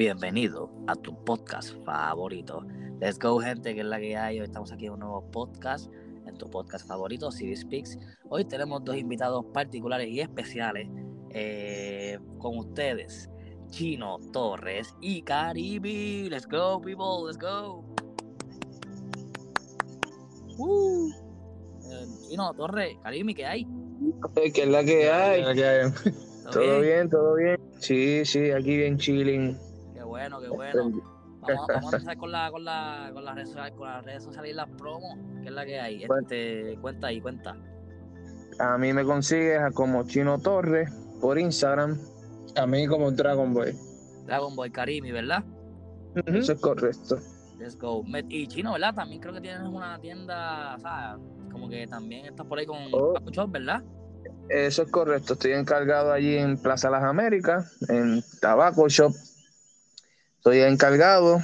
Bienvenido a tu podcast favorito. Let's go, gente, que es la que hay. Hoy estamos aquí en un nuevo podcast, en tu podcast favorito, CD Speaks. Hoy tenemos dos invitados particulares y especiales eh, con ustedes, Chino Torres y Caribe. Let's go, people, let's go. Uh. Eh, Chino Torres, Caribe, ¿qué hay? ¿Qué es la que hay? Ya. Todo bien, todo bien. Sí, sí, aquí bien chilling. Bueno, qué bueno. Vamos, vamos a empezar con, la, con, la, con, las redes, sociales- con las redes sociales y las promos, que es la que hay. Este, cuenta ahí, cuenta. A mí me consigues a como Chino Torres por Instagram. A mí como Dragon Boy. Dragon Ball Karimi, ¿verdad? Eso es correcto. Let's go. Y Chino, ¿verdad? También creo que tienes una tienda, o sea, como que también estás por ahí con Oh. Shop, ¿verdad? Eso es correcto. Estoy encargado allí en Plaza Las Américas, en Tabaco Shop. Estoy encargado.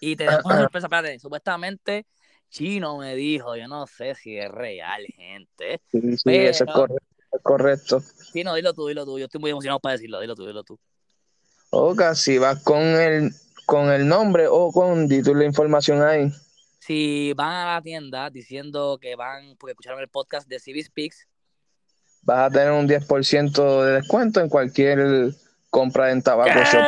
Y tenemos una sorpresa, espérate, supuestamente Chino me dijo, yo no sé si es real, gente. Sí, sí, Pero- eso es correcto. es correcto. Chino, dilo tú, dilo tú. Yo estoy muy emocionado para decirlo, dilo tú, dilo tú. Oca, si vas con el, con el nombre o con di tú la información ahí. Si van a la tienda diciendo que van, porque escucharon el podcast de CB Speaks, Vas a tener un 10% de descuento en cualquier compra en Tabaco Shop.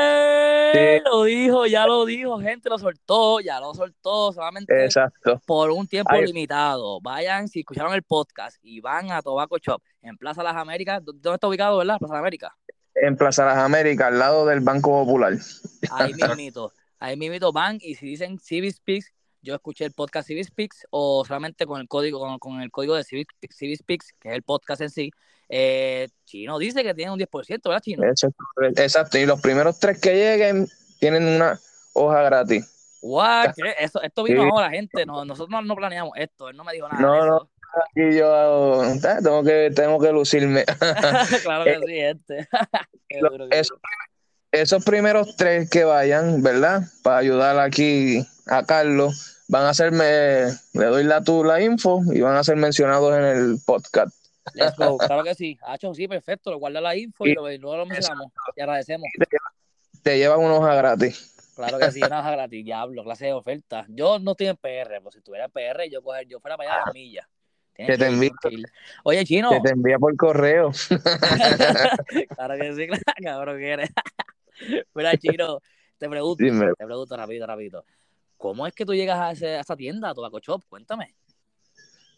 Lo dijo, ya lo dijo, gente, lo soltó, ya lo soltó, solamente Exacto. por un tiempo Ahí. limitado. Vayan, si escucharon el podcast y van a Tobacco Shop en Plaza Las Américas, ¿dó- ¿dónde está ubicado, verdad? Plaza Las Américas. En Plaza Las Américas, al lado del Banco Popular. Ahí mismito, ahí mismito van y si dicen CB Speaks, yo escuché el podcast Speaks o solamente con el código con, con el código de Speaks, que es el podcast en sí, eh, Chino dice que tiene un 10%, ¿verdad, Chino? Exacto. Y los primeros tres que lleguen tienen una hoja gratis. What? Eso, esto vino Sí. ahora, gente. No, nosotros no, no planeamos esto. Él no me dijo nada. No, no. Aquí yo eh, tengo que, tengo que lucirme. claro que sí, gente. Qué duro. Esos primeros tres que vayan, ¿verdad? Para ayudar aquí a Carlos, van a hacerme, le doy la, tu, la info y van a ser mencionados en el podcast. Let's go. Claro que sí. Hacho, sí, perfecto. Lo guarda la info y, Y- lo- y luego lo mencionamos. Y agradecemos. Te llevan una hoja gratis. Claro que sí, una hoja gratis. Diablo, clase de oferta. Yo no estoy en PR, pues si estuviera en PR, yo, coger, yo fuera para allá a las millas. Tienes Que te envío. Oye, Chino. Que te envía por correo. claro que sí, claro, cabrón que eres. Mira, Chino, te pregunto, Dime. te pregunto rapidito, rapidito. ¿Cómo es que tú llegas a, ese- a esa tienda, a Tobacco Shop? Cuéntame.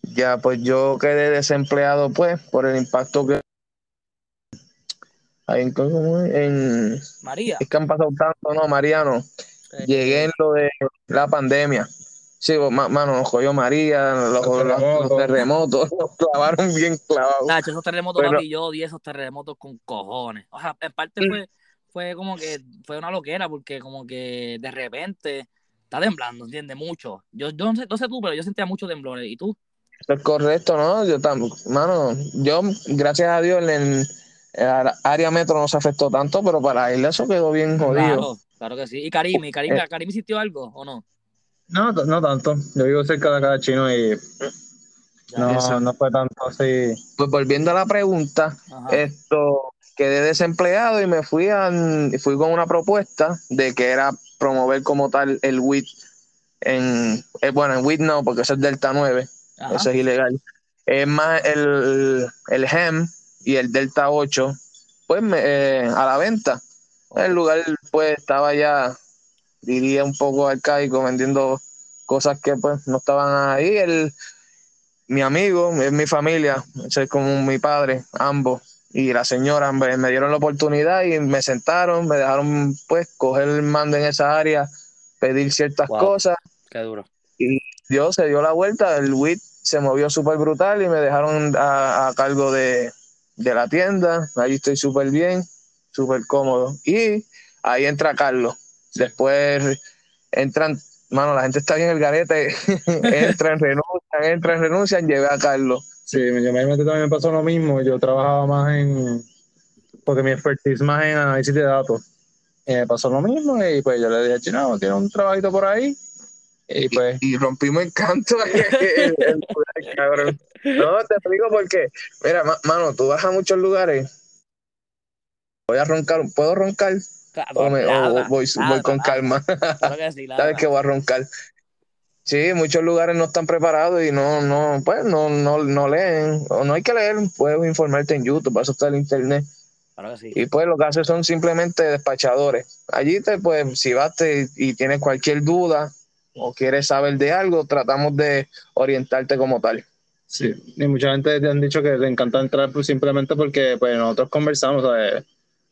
Ya, pues yo quedé desempleado, pues, por el impacto que hay en, en- María. es que han pasado tanto, ¿no, Mariano? eh, Llegué en lo de la pandemia. Sí, ma- mano, nos cogió María, los, terremotos. los terremotos, nos clavaron bien clavados. Nacho, esos terremotos, Pero- papi, yo odié esos terremotos con cojones. O sea, en parte fue, fue como que fue una loquera, porque como que de repente está temblando, ¿entiendes? Mucho. Yo, yo no sé, no sé tú, pero yo sentía muchos temblores. ¿Y tú? Eso es correcto, ¿no? Yo tampoco, mano, yo, gracias a Dios, en el área metro no se afectó tanto, pero para la isla eso quedó bien jodido. Claro, claro que sí. ¿Y Karim? ¿Y Karim, Eh. Karim sintió algo o no? No, no tanto. Yo vivo cerca de acá de chino y no, Eso. no fue tanto así. Pues volviendo a la pregunta, Ajá. esto quedé desempleado y me fui a fui con una propuesta de que era promover como tal el WIT en eh, bueno en WIT no porque eso es Delta 9 Ajá. eso es ilegal. Es más el, el HEM y el Delta 8 pues me- eh, a la venta. El lugar pues estaba ya diría un poco arcaico vendiendo cosas que pues no estaban ahí. El mi amigo es mi familia es como mi padre ambos y la señora me, me dieron la oportunidad y me sentaron me dejaron pues coger el mando en esa área pedir ciertas Wow. cosas Qué duro. Dios se dio la vuelta, el WIT se movió súper brutal y me dejaron a, a cargo de, de la tienda. Ahí estoy súper bien, súper cómodo. Y ahí entra Carlos. Después entran, mano, la gente está bien el garete. entran, renuncian, entran, renuncian, llevé a Carlos. Sí, yo me también me pasó lo mismo. Yo trabajaba más en. Porque mi expertise más en análisis de datos. Y me pasó lo mismo y pues yo le dije, chino, tiene un trabajito por ahí. Y pues, Y rompimos el canto. el- el- cabrón. No, te explico por qué. Mira, ma- mano, tú vas a muchos lugares. Voy a roncar, ¿puedo roncar? o, me- o Ladra, voy, con calma. Claro que sí, Sabes que voy a roncar. Sí, muchos lugares no están preparados y no, no, pues no, no, no leen. O no hay que leer, puedes informarte en YouTube, para eso está el internet. Claro que sí. Y pues lo que hace son simplemente despachadores. Allí te, pues, si vas te- y tienes cualquier duda o quieres saber de algo, tratamos de orientarte como tal. Sí, y mucha gente te han dicho que le encanta entrar pues, simplemente porque pues, nosotros conversamos, ¿sabes?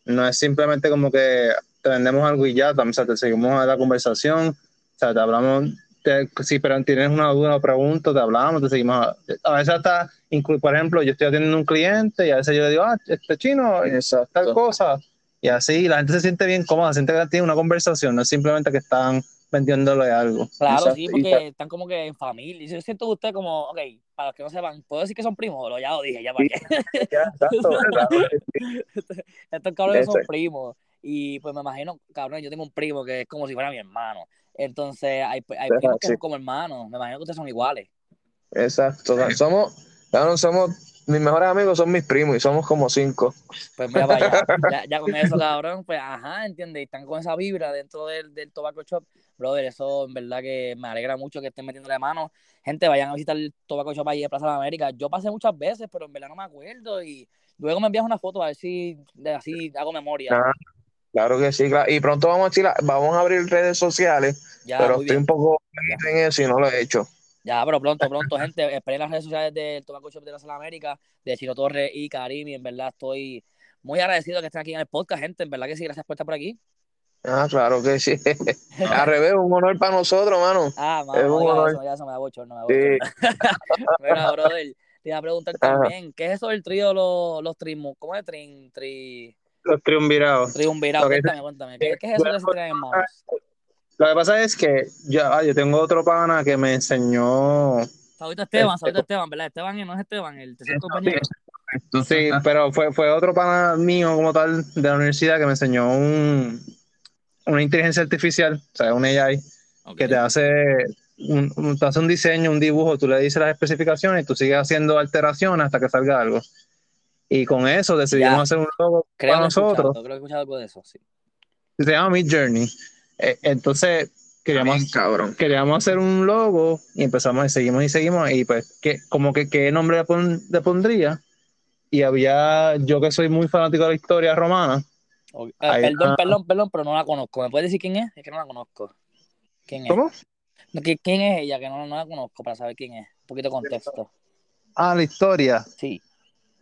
No es simplemente como que te vendemos algo y ya, o sea, te seguimos a la conversación, o sea, te hablamos, te- si pero tienes una duda o pregunta, te hablamos, te seguimos. A, a veces hasta, por ejemplo, yo estoy atendiendo un cliente y a veces yo le digo, ah, este chino, tal Exacto. cosa, y así la gente se siente bien cómoda, siente que tiene una conversación, no es simplemente que están vendiéndole algo. Claro, Exacto, sí, porque están como que en familia. Y yo siento que usted como, ok, para los que no sepan, puedo decir que son primos, Lo ya lo dije, ya para qué. Ya, exacto, sí. Estos cabrones son primos. Y pues me imagino, cabrón, yo tengo un primo que es como si fuera mi hermano. Entonces, hay, hay Ajá, primos que sí. son como hermanos. Me imagino que ustedes son iguales. Exacto. Somos, cabrón, somos, mis mejores amigos son mis primos y somos como cinco. Pues mira allá. Ya, ya con eso, cabrón, pues ajá, ¿entiendes? Y están con esa vibra dentro del, del Tobacco Shop. Brother, eso en verdad que me alegra mucho que estén metiéndole mano. Gente, vayan a visitar el Tobacco Shop allí de Plaza de América. Yo pasé muchas veces, pero en verdad no me acuerdo. Y luego me envías una foto a ver si de- así hago memoria. Claro que sí, claro. Y pronto vamos a, decir- vamos a abrir redes sociales, ya, pero estoy bien. un poco en eso y no lo he hecho. Ya, pero pronto, pronto, gente, esperen las redes sociales del Tobacco Shop de de la América, de Chino Torres y Karimi. En verdad estoy muy agradecido que estén aquí en el podcast, gente. En verdad que sí, gracias por estar por aquí. Ah, claro que sí. Al revés, un honor para nosotros, mano. Ah, Es mano, un honor. eso, ya eso me da bochorno, me da Sí. bochorno. Mira, brother, te iba a preguntar Ajá. también, ¿qué es eso del trío los, los trimu? ¿Cómo es trin, tri, Los triunvirados. triunvirados? Cuéntame, cuéntame. ¿Qué, qué es eso que se traen en manos? Lo que pasa es que yo, ah, yo tengo otro pana que me enseñó Saludito Esteban, Este- saludito Esteban, ¿verdad? Esteban y no es Esteban, el tercer compañero. Sí, pero fue, fue otro pana mío como tal de la universidad que me enseñó un, una inteligencia artificial, o sea, un AI, que te hace un, un- te hace un diseño, un dibujo, tú le dices las especificaciones y tú sigues haciendo alteraciones hasta que salga algo. Y con eso decidimos Ya. hacer un logo Creo para nosotros, creo que he escuchado algo de eso, sí. se llama Mid Journey. Eh, entonces, queríamos, cabrón. queríamos hacer un logo y empezamos y seguimos y seguimos y pues que como que qué nombre le, pon- le pondría y había yo que soy muy fanático de la historia romana Ok, eh, Ahí perdón, perdón, perdón, pero no la conozco. ¿Me puedes decir quién es? Es que no la conozco. ¿Quién es? ¿cómo? No, ¿qui- ¿Quién es ella? Que no, no la conozco para saber quién es. Un poquito de contexto. ah la historia Sí.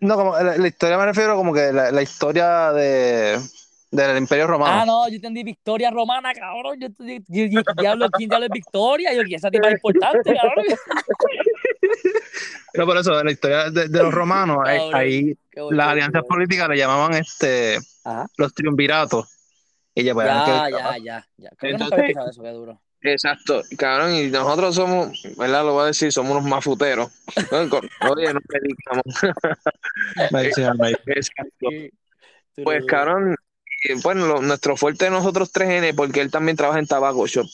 No como la, la historia me refiero como que la, la historia de del Imperio Romano Ah, no, yo entendí Victoria Romana, cabrón. Yo, yo, yo- yo- diablo, ¿quién diablo es Victoria? Yo, esa tipa es importante, cabrón. pero por eso la historia de, de los romanos ahí, Cabrón. ahí Qué bonito, las alianzas políticas le llamaban este Ajá. los triunviratos y ya, pues, Ya, que- ya, ya, ya. Creo que nunca Entonces- había escuchado eso, qué duro. Exacto, cabrón, y nosotros somos, ¿verdad? Lo voy a decir, somos unos mafuteros. Oye, no predicamos. Exacto. Pues, cabrón, eh, bueno, lo- nuestro fuerte de nosotros tres N, porque él también trabaja en Tabaco Shop.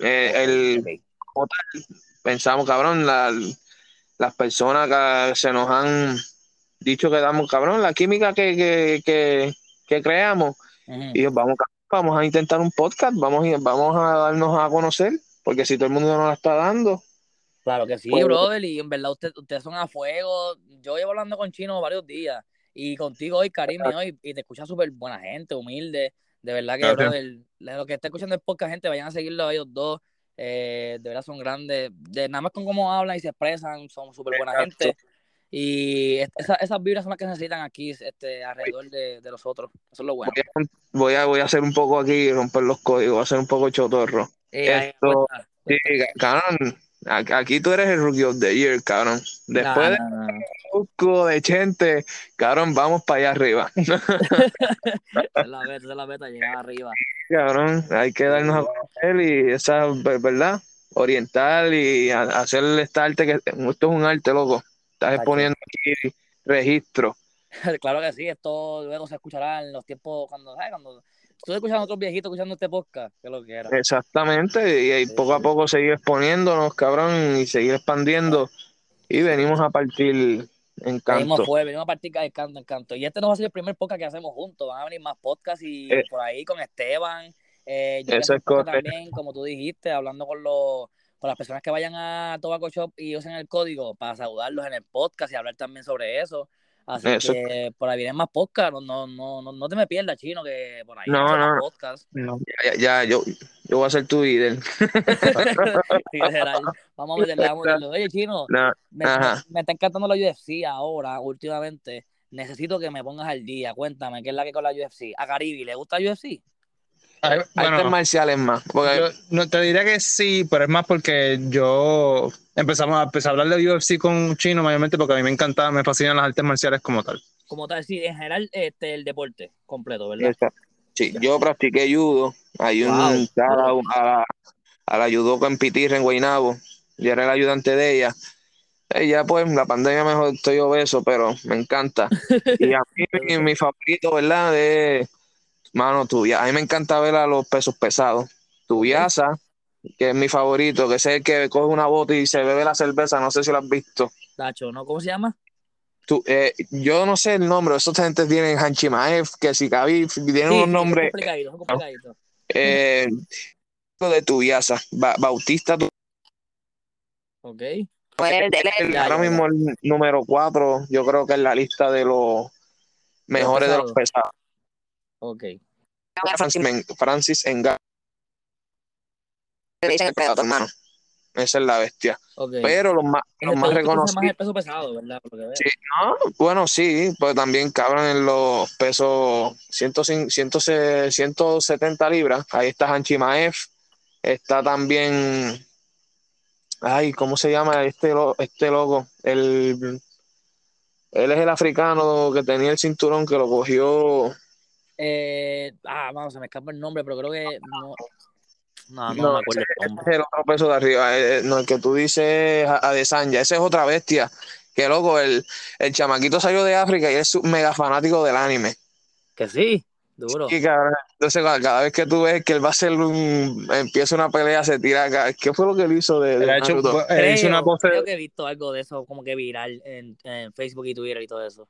Eh, el, Ok. pensamos, cabrón, la- las personas que se nos han dicho que damos, cabrón, la química que, que, que, que creamos, y vamos, cabrón, vamos a intentar un podcast, vamos, a- vamos a darnos a conocer, porque si todo el mundo nos la está dando, Claro que sí, Pues- brother, y en verdad usted- ustedes son a fuego. Yo llevo hablando con Chino varios días, y contigo hoy, Karim, y hoy, y te escucha súper buena gente, humilde. De verdad que, Gracias. brother, lo que está escuchando el podcast, gente, vayan a seguirlo a ellos dos. Eh, de verdad son grandes. De, nada más con cómo hablan y se expresan, son súper buena Exacto. gente. Y es- esa- esas vibras son las que necesitan aquí, este, alrededor de, de los otros. Eso es lo bueno. voy a, voy a, voy a hacer un poco aquí, romper los códigos, voy a hacer un poco chotorro. Esto- cuenta, Sí, cuenta. cabrón, aquí tú eres el Rookie of the Year, cabrón. Después de Nah, nah, nah. De Chente, cabrón, vamos para allá arriba. Es la esa es la meta, llegar arriba. cabrón, hay que darnos a conocer y esa, ver- ¿verdad? Oriental y hacer este arte que esto es un arte, loco. Estás exponiendo aquí registro. Claro que sí, esto luego se escuchará en los tiempos cuando, ¿sabes? Cuando tú escuchando a otros viejitos escuchando este podcast, que lo que era. Exactamente, y, ahí Sí, poco a poco seguir exponiéndonos, cabrón, y seguir expandiendo. Y venimos a partir Encanto. Venimos fuerte, venimos a partir de Encanto, Encanto. Y este no va a ser el primer podcast que hacemos juntos, van a venir más podcasts y Eh. por ahí con Esteban. Eh, yo Eso es correcto. también, como tú dijiste, hablando con los con las personas que vayan a Tobacco Shop y usen el código para saludarlos en el podcast y hablar también sobre eso. Así Eso. que por ahí vienen más podcasts, no, no, no, no, te me pierdas, chino, que por ahí No, no. podcasts. No. Ya, ya, yo, yo voy a ser tu líder. Vamos a meterle, vamos a meterle. Oye, chino, No, me, Ajá. me- me está encantando la UFC ahora, últimamente. Necesito que me pongas al día. Cuéntame, ¿qué es la que con la UFC? ¿A Caribe le gusta la UFC? Ay, artes bueno, marciales más. Porque yo no te diría que sí, pero es más porque yo empezamos a, empecé a hablar de UFC con Chino mayormente porque a mí me encantaba, me fascinan las artes marciales como tal. Como tal, sí, en general, este, el deporte completo, ¿verdad? Exacto. Sí, yo practiqué judo. Hay un Wow. a, la, a la judoka en Pitirre, en Guaynabo. Yo era el ayudante de ella. Ella, pues, la pandemia mejor estoy obeso, pero me encanta. Y a mí, mi, mi favorito, ¿verdad? De, mano, tuya. A mí me encanta ver a los pesos pesados. Tubiasa, que es mi favorito, que es el que coge una bota y se bebe la cerveza. No sé si lo has visto. Tacho, ¿no? ¿Cómo se llama? Tú, eh, yo no sé el nombre, esos gente tienen Hanchimaev, que si tienen Sí, unos nombres complicaditos. eh, de Tubiasa, Ba- Bautista, tu- Ok. el- Ya, ahora ya, mismo el número 4, yo creo que es la lista de los mejores de los pesados. Ok. Francis, Men- Francis Enga. Le dicen el Predator, hermano. Esa es la bestia. Ok. Pero los más, ¿Te los más reconocidos. Sí. No, bueno, sí, pues también cabran en los pesos 105 100, 170 libras. Ahí está Hanchimaev. Está también. Ay, ¿cómo se llama este, lo- este loco? El, él es el africano que tenía el cinturón que lo cogió. Eh, ah, vamos, se me escapa el nombre, pero creo que no. No, no, No, me acuerdo el nombre. Es el otro peso de arriba. eh, eh, no, el que tú dices a Adesanya. Ese es otra bestia. Que loco, el, el chamaquito salió de África y es un mega fanático del anime. Que sí, duro. Sí, cabrón. Entonces, cada, cada vez que tú ves que él va a hacer un. empieza una pelea, se tira acá. ¿Qué fue lo que él hizo de, hecho, él hizo una pose, creo que he visto algo de eso como que viral en, en Facebook y Twitter y todo eso.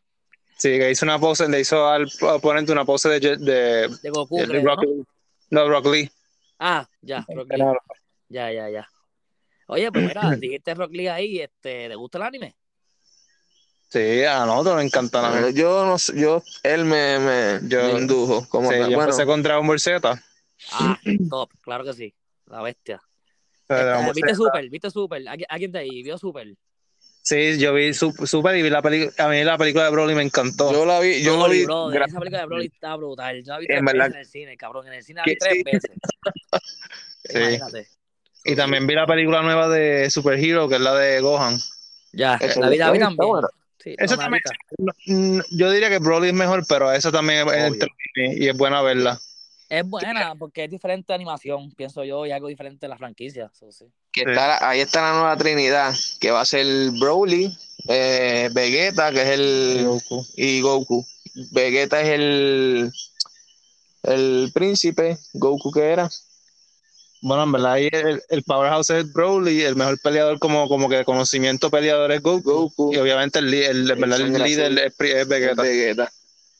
Sí, que hizo una pose, le hizo al oponente una pose de, de, De Goku, de creo, Rock ¿no? Lee. No, Rock Lee. Ah, ya, Rock Lee. Ya, ya, ya. Oye, pues mira, dijiste Rock Lee ahí, este, ¿te gusta el anime? Sí, a nosotros nos encanta la Eh, Yo no sé, yo, él me, me, Yo- me indujo. Como Sí, yo bueno, empecé con Dragon Ball Z. Ah, top, claro que sí. La bestia. Este, ¿Viste. Super? ¿Viste Super? ¿A, a quién de ahí vio Super? Sí, yo vi Sup- Super y vi la película. A mí la película de Broly me encantó. yo la vi, yo la Broly, vi. brother, gra- esa película de Broly está brutal. Yo la vi En tres verdad. veces en el cine, cabrón. En el cine la vi tres sí. veces. Sí. Imagínate. Y también vi la película nueva de Super Hero, que es la de Gohan. Ya, la vi, la vi también. Sí, Esa no, también- Yo diría que Broly es mejor, pero esa también es entretenida y es buena verla. Es buena porque es diferente animación, pienso yo, y algo diferente de la franquicia. eso sí. Que está ahí está la nueva Trinidad, que va a ser Broly, eh, Vegeta, que es el. Goku. y Goku. Vegeta es el. El príncipe, Goku que era. Bueno, en verdad, ahí el, el powerhouse es Broly, el mejor peleador como, como que de conocimiento peleador es Goku. Goku. Y obviamente el, el, en verdad, el sangre líder es, pri- es Vegeta. Vegeta.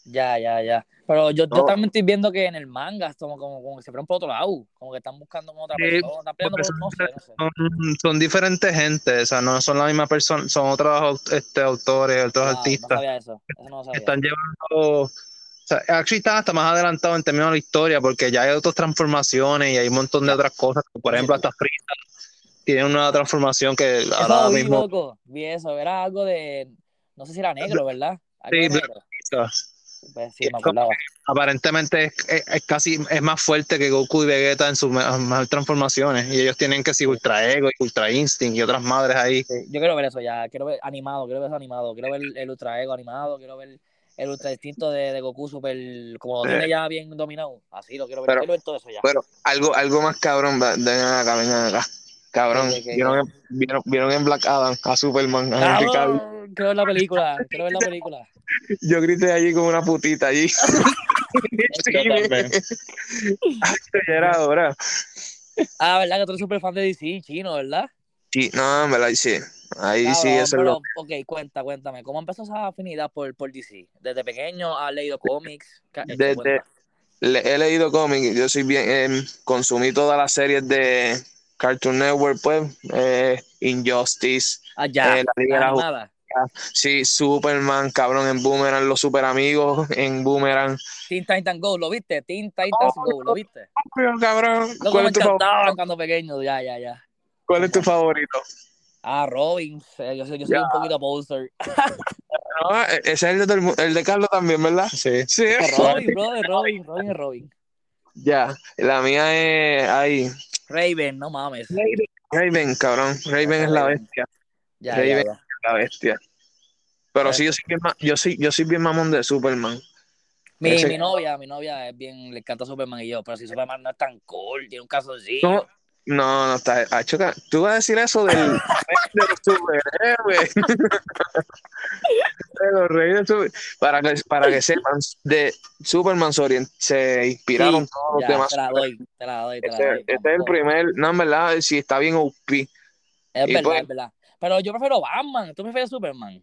Ya, ya, ya. Pero yo, yo No. también estoy viendo que en el manga como, como, como que se fueron por otro lado. Como que están buscando con otra Sí, persona. Están por, no sé, no sé. Son, son diferentes gente, o sea, no son la misma persona, son otros este, autores, otros Ah, no artistas. sabía eso. Eso no sabía. están llevando, o sea, actually están hasta más adelantados en términos de la historia, porque ya hay otras transformaciones y hay un montón de otras cosas, como por ejemplo hasta Freeza tiene una transformación que Eso ahora vi, mismo loco. Vi eso. Era algo de. No sé si era negro, ¿verdad? Algo Sí, Black negro. Sí, aparentemente es, es- es casi es más fuerte que Goku y Vegeta en sus mejores transformaciones y ellos tienen que ser Ultra Ego y Ultra Instinct y otras madres ahí. Sí, yo quiero ver eso ya. Quiero ver animado, quiero ver eso animado. Quiero ver el Ultra Ego animado. Quiero ver el Ultra Instinto de, de Goku super. Como lo tiene ya bien dominado. Así lo quiero ver. Pero- quiero ver todo eso ya. Pero algo, algo más cabrón, vengan acá, vengan acá. Cabrón. ¿vieron, en- vieron, vieron en Black Adam a Superman. a? Cabrón, quiero ver la película. Quiero ver la película. Yo grité allí como una putita allí. Era hora. Ah, ¿verdad? Que tú eres súper fan de DC, chino, ¿verdad? Sí, no, en verdad, sí. Ahí sí, eso es lo. pero, Ok, cuenta, cuéntame. ¿Cómo empezó esa afinidad por, por DC? ¿Desde pequeño has leído cómics? Desde- le- he leído cómics, yo soy bien, em, consumí todas las series de Cartoon Network, pues, eh, Injustice, Ah, ya. eh, la Liga de la sí, Superman, cabrón, en Boomerang, los super amigos en Boomerang. Teen Titans Go, ¿lo viste? Teen Titans Oh, Go, ¿lo viste? Cabrón, Loco, ¿cuál me es, tu favorito? cuando pequeño, ya, ya, ya. ¿Cuál es tu favorito? Ah, Robin, eh, yo soy, yo soy Ya. un poquito poser. No, e- ese es el de, el mu- el de Carlos también, ¿verdad? Sí. Sí. Robin, brother, Robin, Robin Robin. Ya, la mía es ahí. Raven, no mames. Raven, cabrón. Raven es la bestia. Ya, Raven. ya, ya. La bestia. Pero sí, yo soy bien, yo soy, yo soy bien mamón de Superman. Mi, Ese- mi novia, mi novia es bien, le encanta Superman y yo, pero si Superman no es tan cool, tiene un calzoncillo. No, no, no está. ah, choca, Tú vas a decir eso del rey de los reyes de para que para que sepan, de Superman se, inspiraron Sí, todos los demás. te la doy, te la doy, te la Este, doy. este es el primer, no, en verdad, si está bien OP. Es y verdad, pues- es verdad. Pero yo prefiero Batman, ¿tú prefieres Superman?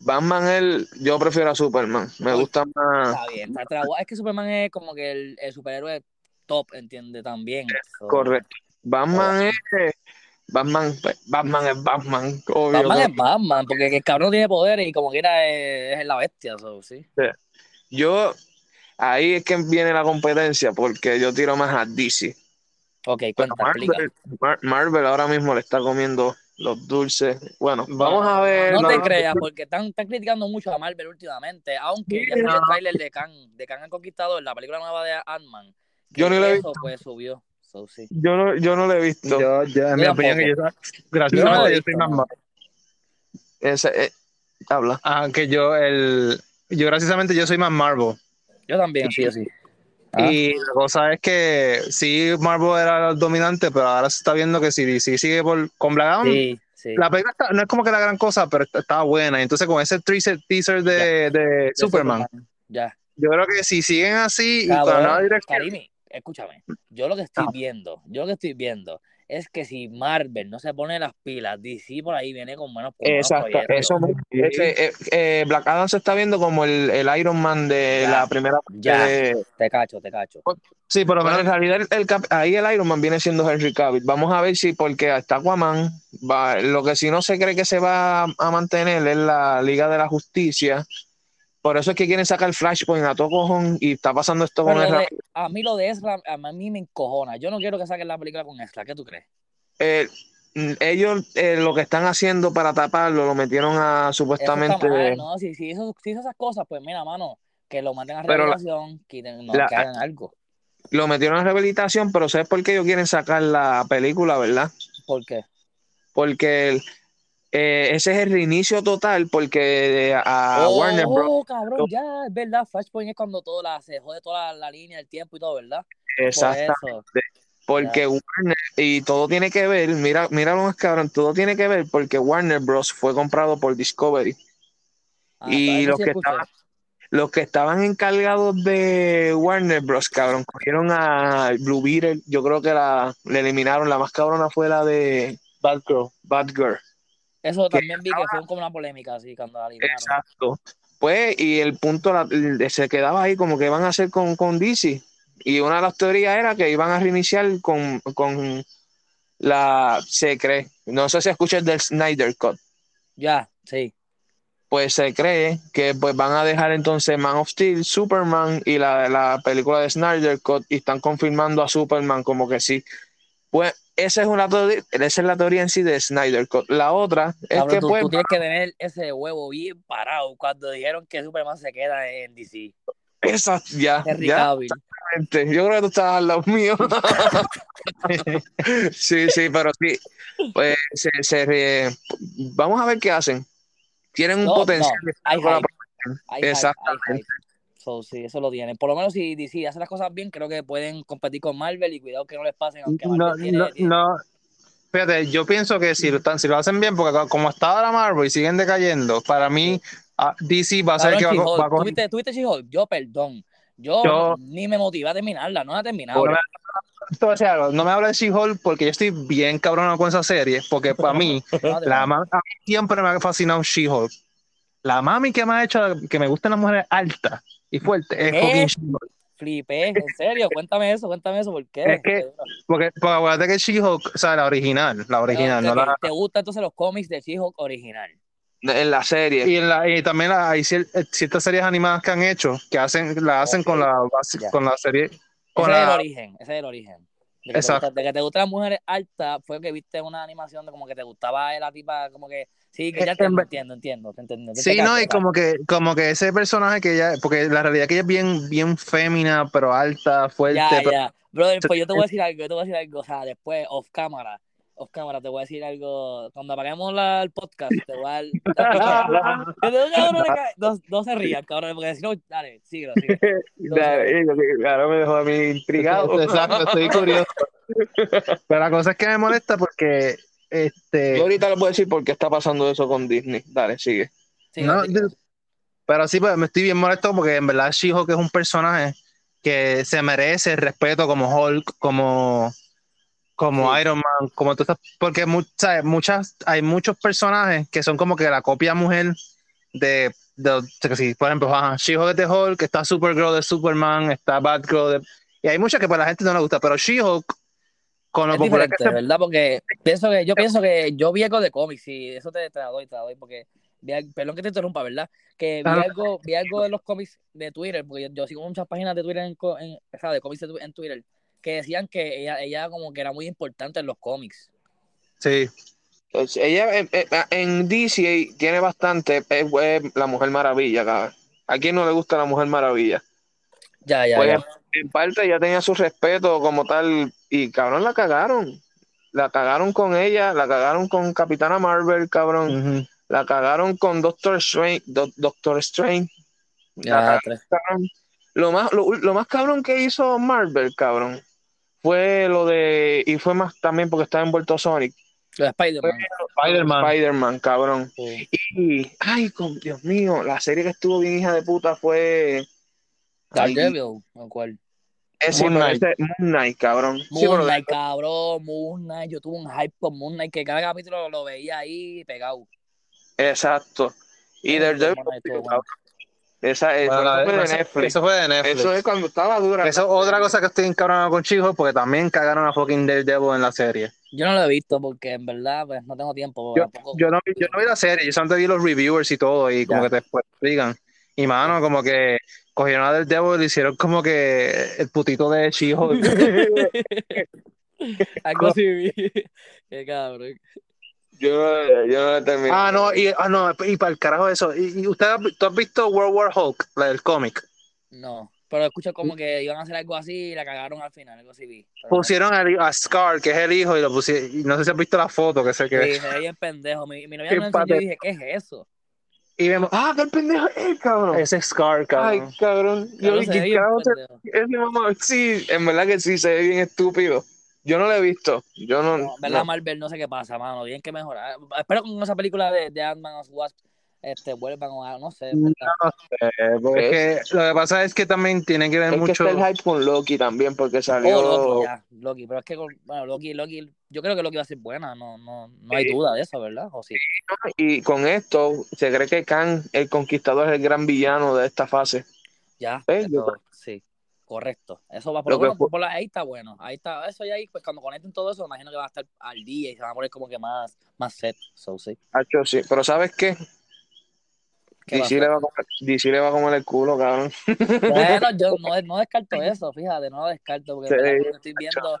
Batman, él, yo prefiero a Superman. Me Uy. gusta más. Está bien, está- es que Superman es como que el, el superhéroe top, ¿entiendes? También. Correcto. Batman es. Batman, Batman es Batman. Obvio. Batman ¿no? es Batman, porque el cabrón no tiene poderes y como quiera es, es la bestia, so, sí. Yo. Ahí es que viene la competencia, porque yo tiro más a DC. Ok, cuenta. Marvel, Mar- Marvel ahora mismo le está comiendo los dulces. Bueno, vamos a ver. No no, te no, creas, porque están, están criticando mucho a Marvel últimamente, aunque ya Sí, salió el no. tráiler de Khan, de Khan el Conquistador, la película nueva de Ant-Man. Yo ni la he eso, pues subió. So, sí. Yo no, yo no lo he visto. Yo, yo, en mi opinión, que yo, gracias Yo a Dios, soy más. Marvel. Ese, eh, habla. Ah, que yo, el, yo graciosamente yo soy más Marvel. Yo también, sí, sí. Ah. Y la cosa es que sí, Marvel era el dominante, pero ahora se está viendo que si DC sigue por, con Black Adam, Sí, sí. la película está- no es como que la gran cosa, pero está- estaba buena. Y entonces con ese teaser, teaser de, de De Superman, Ya. yo creo que si siguen así y con la dirección, Karimi, escúchame. Yo lo que estoy Ah. viendo, yo lo que estoy viendo es que si Marvel no se pone las pilas, DC por ahí viene con buenos Exacto. Eso, ese, eh, eh, Black Adam se está viendo como el, el Iron Man de Ya. la primera Ya. de- Te cacho, te cacho. sí, por lo Pero menos en realidad el, el ahí el Iron Man viene siendo Henry Cavill. Vamos a ver si porque está Aquaman, va, lo que si no se cree que se va a, a mantener es la Liga de la Justicia. Por eso es que quieren sacar Flashpoint a todo cojón y está pasando esto con Pero Ezra. de- a mí lo de Ezra, a mí me encojona. Yo no quiero que saquen la película con Ezra. ¿Qué tú crees? Eh, mm, ellos eh, lo que están haciendo para taparlo lo metieron a supuestamente mal, ¿no? Si, si, hizo esas cosas, pues mira, mano, que lo maten a Pero la- rehabilitación, quiten- no, la- que hagan algo. lo metieron a rehabilitación, pero ¿sabes por qué ellos quieren sacar la película, verdad? ¿Por qué? Porque el- eh, ese es el reinicio total porque eh, a oh, Warner Bros. oh, cabrón, ya, es verdad. Flashpoint es cuando todo la, se jode toda la, la línea, el tiempo y todo, ¿verdad? Exactamente. Porque Ya. Warner, y todo tiene que ver, mira, mira lo más cabrón, todo tiene que ver porque Warner Bros. fue comprado por Discovery. Ah, Y los que escuché. estaban- Los que estaban encargados de Warner Bros. cabrón, cogieron a Blue Beetle, yo creo que la, le eliminaron, la más cabrona fue la de Batgirl. Batgirl. Eso que también vi que fue como una polémica así cuando la eliminaron. Exacto. Pues, y el punto la- se quedaba ahí como que van a hacer con, con DC. Y una de las teorías era que iban a reiniciar con, con la, se cree, no sé si escuchas del Snyder Cut, Ya, sí. pues se cree que pues van a dejar entonces Man of Steel, Superman y la, la película de Snyder Cut y están confirmando a Superman como que sí. Pues esa es una teoría, esa es la teoría en sí de Snyder Cut. La otra es Cabrón, que tú, pues tú tienes que tener ese huevo bien parado cuando dijeron que Superman se queda en DC. esa ya, ya. Exactamente. Yo creo que tú estabas al lado mío. sí, sí, pero sí. Pues se, se re- vamos a ver qué hacen. Tienen un No, potencial. no, hay. Hay hay Exactamente. So, sí, eso lo tienen. Por lo menos si DC hace las cosas bien, creo que pueden competir con Marvel y cuidado que no les pasen, aunque Marvel No, tiene, no, tiene- no. Fíjate, yo pienso que si lo, están, si lo hacen bien, porque como está ahora Marvel y siguen decayendo, para mí ah, DC va a ser que va, va a coger- ¿Tuviste, She-Hulk? Yo, perdón. Yo, Yo- ni me motivé a terminarla, no la he terminado. Por- Te voy a decir algo, no me habla de She-Hulk porque yo estoy bien cabrón con esa serie, porque para mí, la man- a mí siempre me ha fascinado She-Hulk. La mami que me ha hecho que me gustan las mujeres altas y fuertes es ¿Qué? She-Hulk. Flipé, en serio, cuéntame eso, cuéntame eso, ¿por qué? Es que- Porque, porque acuérdate que She-Hulk, o sea, la original, la original, Pero, no la, ¿Te gustan entonces los cómics de She-Hulk original? En la serie. y, en la, y también la- hay eh, ciertas series animadas que han hecho que hacen la hacen con la con la serie con ese es el origen, ese es el origen. De que, te Exacto. gusta- de que te gustan las mujeres altas fue que viste una animación de como que te gustaba la tipa, como que, sí, que Eh, ya entiendo, ver- entiendo, entiendo, te entiendo. te Sí, no, y te como que, como que ese personaje que ella, porque la realidad es que ella es bien, bien fémina, pero alta, fuerte, Ya, pero- ya. Brother, pues yo te voy a decir algo, yo te voy a decir algo, o sea, después, off cámara, off cámara, te voy a decir algo, cuando apaguemos la- el podcast, te voy a dar... No, no se rían, cabrón, porque si no, dale, síguelo, síguelo. Dale, Claro, me dejó a mí intrigado. Exacto, estoy curioso. Pero la cosa es que me molesta porque este Yo ahorita les voy a decir por qué está pasando eso con Disney. Dale, sigue. No. Pero sí, pues me estoy bien molesto porque en verdad She-Hulk es un personaje que se merece el respeto como Hulk, como, como Sí. Iron Man, como tú estás, porque muchas, hay muchos personajes que son como que la copia mujer de, de, sí, por ejemplo, ajá, She-Hulk de Hulk, está Supergirl de Superman, está Batgirl de, y hay muchas que pues la gente no le gusta, pero She-Hulk, con lo Es popular que se ¿verdad? Porque pienso que, yo pienso que yo vi algo de cómics y eso te, te la doy, te la doy, porque perdón que te interrumpa, ¿verdad? Que vi Ah, algo, vi algo de los cómics de Twitter, porque yo, yo sigo muchas páginas de Twitter en, en- o sea, de cómics en Twitter, que decían que ella, ella como que era muy importante en los cómics. Sí, Entonces, ella en, en- en DC tiene bastante. Es, es la Mujer Maravilla, cabrón. ¿A quién no le gusta la Mujer Maravilla? Ya, ya, Pues ya. en, parte ya tenía su respeto como tal. Y cabrón, la cagaron. La cagaron con ella, la cagaron con Capitana Marvel, cabrón. La cagaron con Doctor Strange. Do- Doctor Strange. La Ya, cagaron. Lo más, lo, lo más cabrón que hizo Marvel, cabrón, fue lo de. Y fue más también porque estaba envuelto Sonic. Lo de Spider-Man. Spider-Man. Spider-Man, cabrón. Sí. Y, ay, con, Dios mío, la serie que estuvo bien hija de puta fue. Daredevil, ¿o cuál? ese, Moon pero Knight. ese- Moon Knight, cabrón. Moon Knight, cabrón, Moon Knight. Yo tuve un hype con Moon Knight que cada capítulo lo veía ahí pegado. exacto. Y Daredevil, esa, eso, Bueno, la- eso fue de eso- Netflix. Eso fue de Netflix. Eso es cuando estaba dura. Eso es otra cosa que estoy encabronado con Chijo porque también cagaron a fucking Daredevil en la serie. Yo no lo he visto porque en verdad pues, no tengo tiempo. Yo, tampoco- yo, no, vi- yo no vi la serie, yo solamente vi los reviewers y todo y como Ya. que te explican. Y mano, como que cogieron a Daredevil y le hicieron como que el putito de Chijo. Algo así vi. Qué cabrón. Yo, no- yo no la terminé. ah, no, y, ah, no, y para el carajo eso. ¿Y, y usted ha- tú has visto World War Hulk, la del cómic? No. Pero escucho como que iban a hacer algo así y la cagaron al final, algo así vi. Pusieron a, a Scar, que es el hijo, y lo pusieron. Y no sé si has visto la foto que se no. que. Sí, ve bien pendejo. Mi, mi novia me lo enseñó y dije, ¿qué es eso? Y vemos, Ah, qué pendejo es, cabrón. ese es Scar, Ay, cabrón. cabrón. Yo Cabrón, vi se se- ese mamá- Sí, en verdad que sí, se ve bien estúpido. Yo no lo he visto. Yo no. No, ¿Verdad, no. Marvel? No sé qué pasa, mano. Tienen que mejorar. Espero que con esa película de, de Ant-Man of Wasp este, vuelvan a, no sé. No. Eh, porque es que lo que pasa es que también tiene que ver Es que mucho. está el hype con Loki también, porque salió. Oh, Loki, ya. Loki. Pero es que, con- bueno, Loki, Loki, yo creo que Loki va a ser buena. No, no, no hay Sí. duda de eso, ¿verdad? ¿O sí? Y con esto se cree que Kang, el conquistador, es el gran villano de esta fase. Ya. Eh, yo eso, sí. Correcto. Eso va por Lo fue- la- ahí está bueno. Ahí está. Eso y ahí, pues cuando conecten todo eso, me imagino que va a estar al día y se va a poner como que más, más set. So, sí. Hacho, sí. Pero ¿sabes qué? ¿Qué DC le, va a comer, DC le va a comer el culo, cabrón. Bueno, yo no, no descarto eso, fíjate, no lo descarto, porque Sí, en verdad, estoy viendo,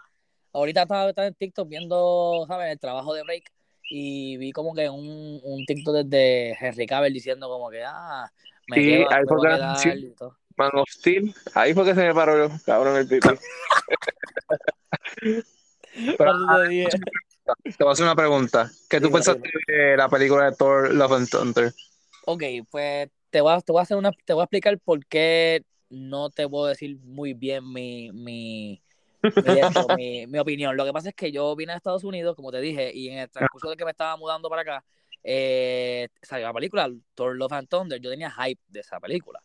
ahorita estaba, estaba en TikTok viendo, ¿sabes? El trabajo de Break y vi como que un, un TikTok desde Henry Cavill diciendo como que, ah, me Sí, quedo, ahí me fue voy a que- quedar sí. y todo. Man of Steel. Ahí fue que se me paró, cabrón, el eso te voy a hacer una pregunta. ¿Qué tú Dime, pensaste de la película de Thor Love and Thunder? Ok, pues te voy a, te voy a hacer una, te voy a explicar por qué no te puedo decir muy bien mi, mi, mi, esto, mi, mi opinión. Lo que pasa es que yo vine a Estados Unidos, como te dije, y en el transcurso de que me estaba mudando para acá, eh, salió la película Thor Love and Thunder. Yo tenía hype de esa película.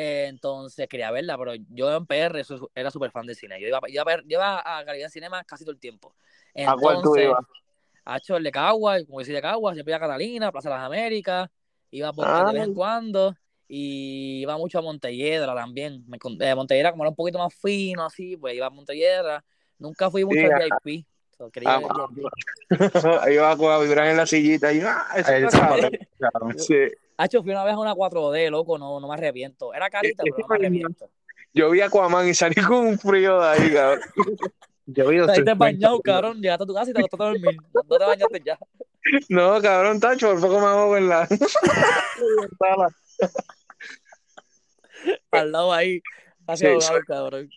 Eh, entonces quería verla, pero yo en PR eso- era súper fan del cine. Yo iba, iba a ver- yo iba a Calidad Cinema casi todo el tiempo. ¿A cuál tú Entonces, ibas? El de Cagua, como decía de Cagua, siempre iba a Catalina, Plaza de las Américas, iba por Ah. de vez en cuando, y iba mucho a Montelledra también. Me, eh, Montelledra, como era un poquito más fino, así, pues iba a Montelledra. Nunca fui mucho Sí, ah. VIP. so, quería Ah, ir al VIP. Ahí va a vibrar en la sillita y ah, eso cabrón. Sí. Hacho, fui una vez a una 4D, loco, no, no me arrepiento. Era carita, pero no me arrepiento. Yo vi a Aquaman y salí con un frío de ahí, cabrón. Yo vi Ahí te 50, bañado, cabrón. Llegaste a tu casa y te acostaste a dormir. No te bañaste ya. No, cabrón, tacho, por poco me hago en la sala. Al lado ahí. Casi Sí, ahogado, sorry. cabrón.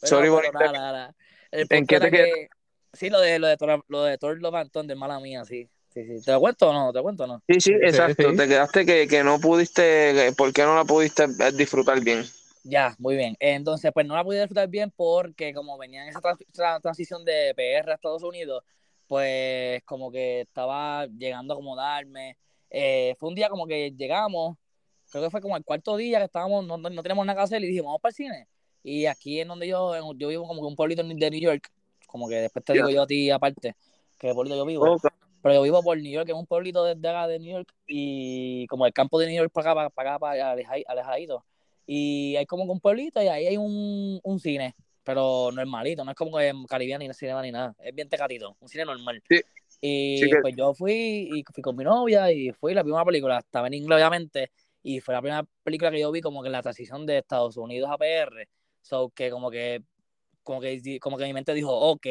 Pero, Sorry, pero bonita. nada, nada, nada. El ¿En qué te que- Sí, lo de, lo de, Thor- lo de Thor Love Thunder, mala mía, sí. Sí, sí. ¿Te lo cuento o no? ¿Te lo cuento o no? Sí, sí, exacto. sí. Te quedaste que, que no pudiste, que- ¿por qué no la pudiste disfrutar bien? Ya, muy bien. Entonces, pues no la pude disfrutar bien porque como venía en esa trans- tra- transición de PR a Estados Unidos, pues como que estaba llegando a acomodarme. Eh, fue un día como que llegamos, creo que fue como el cuarto día que estábamos, no, no, no teníamos nada que hacer y dijimos, vamos para el cine. Y aquí es donde yo, en- yo vivo como que un pueblito de New York, como que después te digo yo a ti aparte, que pueblito yo vivo. Ok. Pero yo vivo por New York, que es un pueblito desde acá de New York, y como el campo de New York para acá, para, acá, para alejadito. Y hay como un pueblito y ahí hay un, un cine, pero normalito, no es como que Caribbean ni cinema ni nada, es bien tecatito, un cine normal. Sí. Y Sí pues yo fui y fui con mi novia y fui la primera película, estaba en inglés obviamente, y fue la primera película que yo vi como que en la transición de Estados Unidos a PR, so que como que, como que, como que mi mente dijo, ok,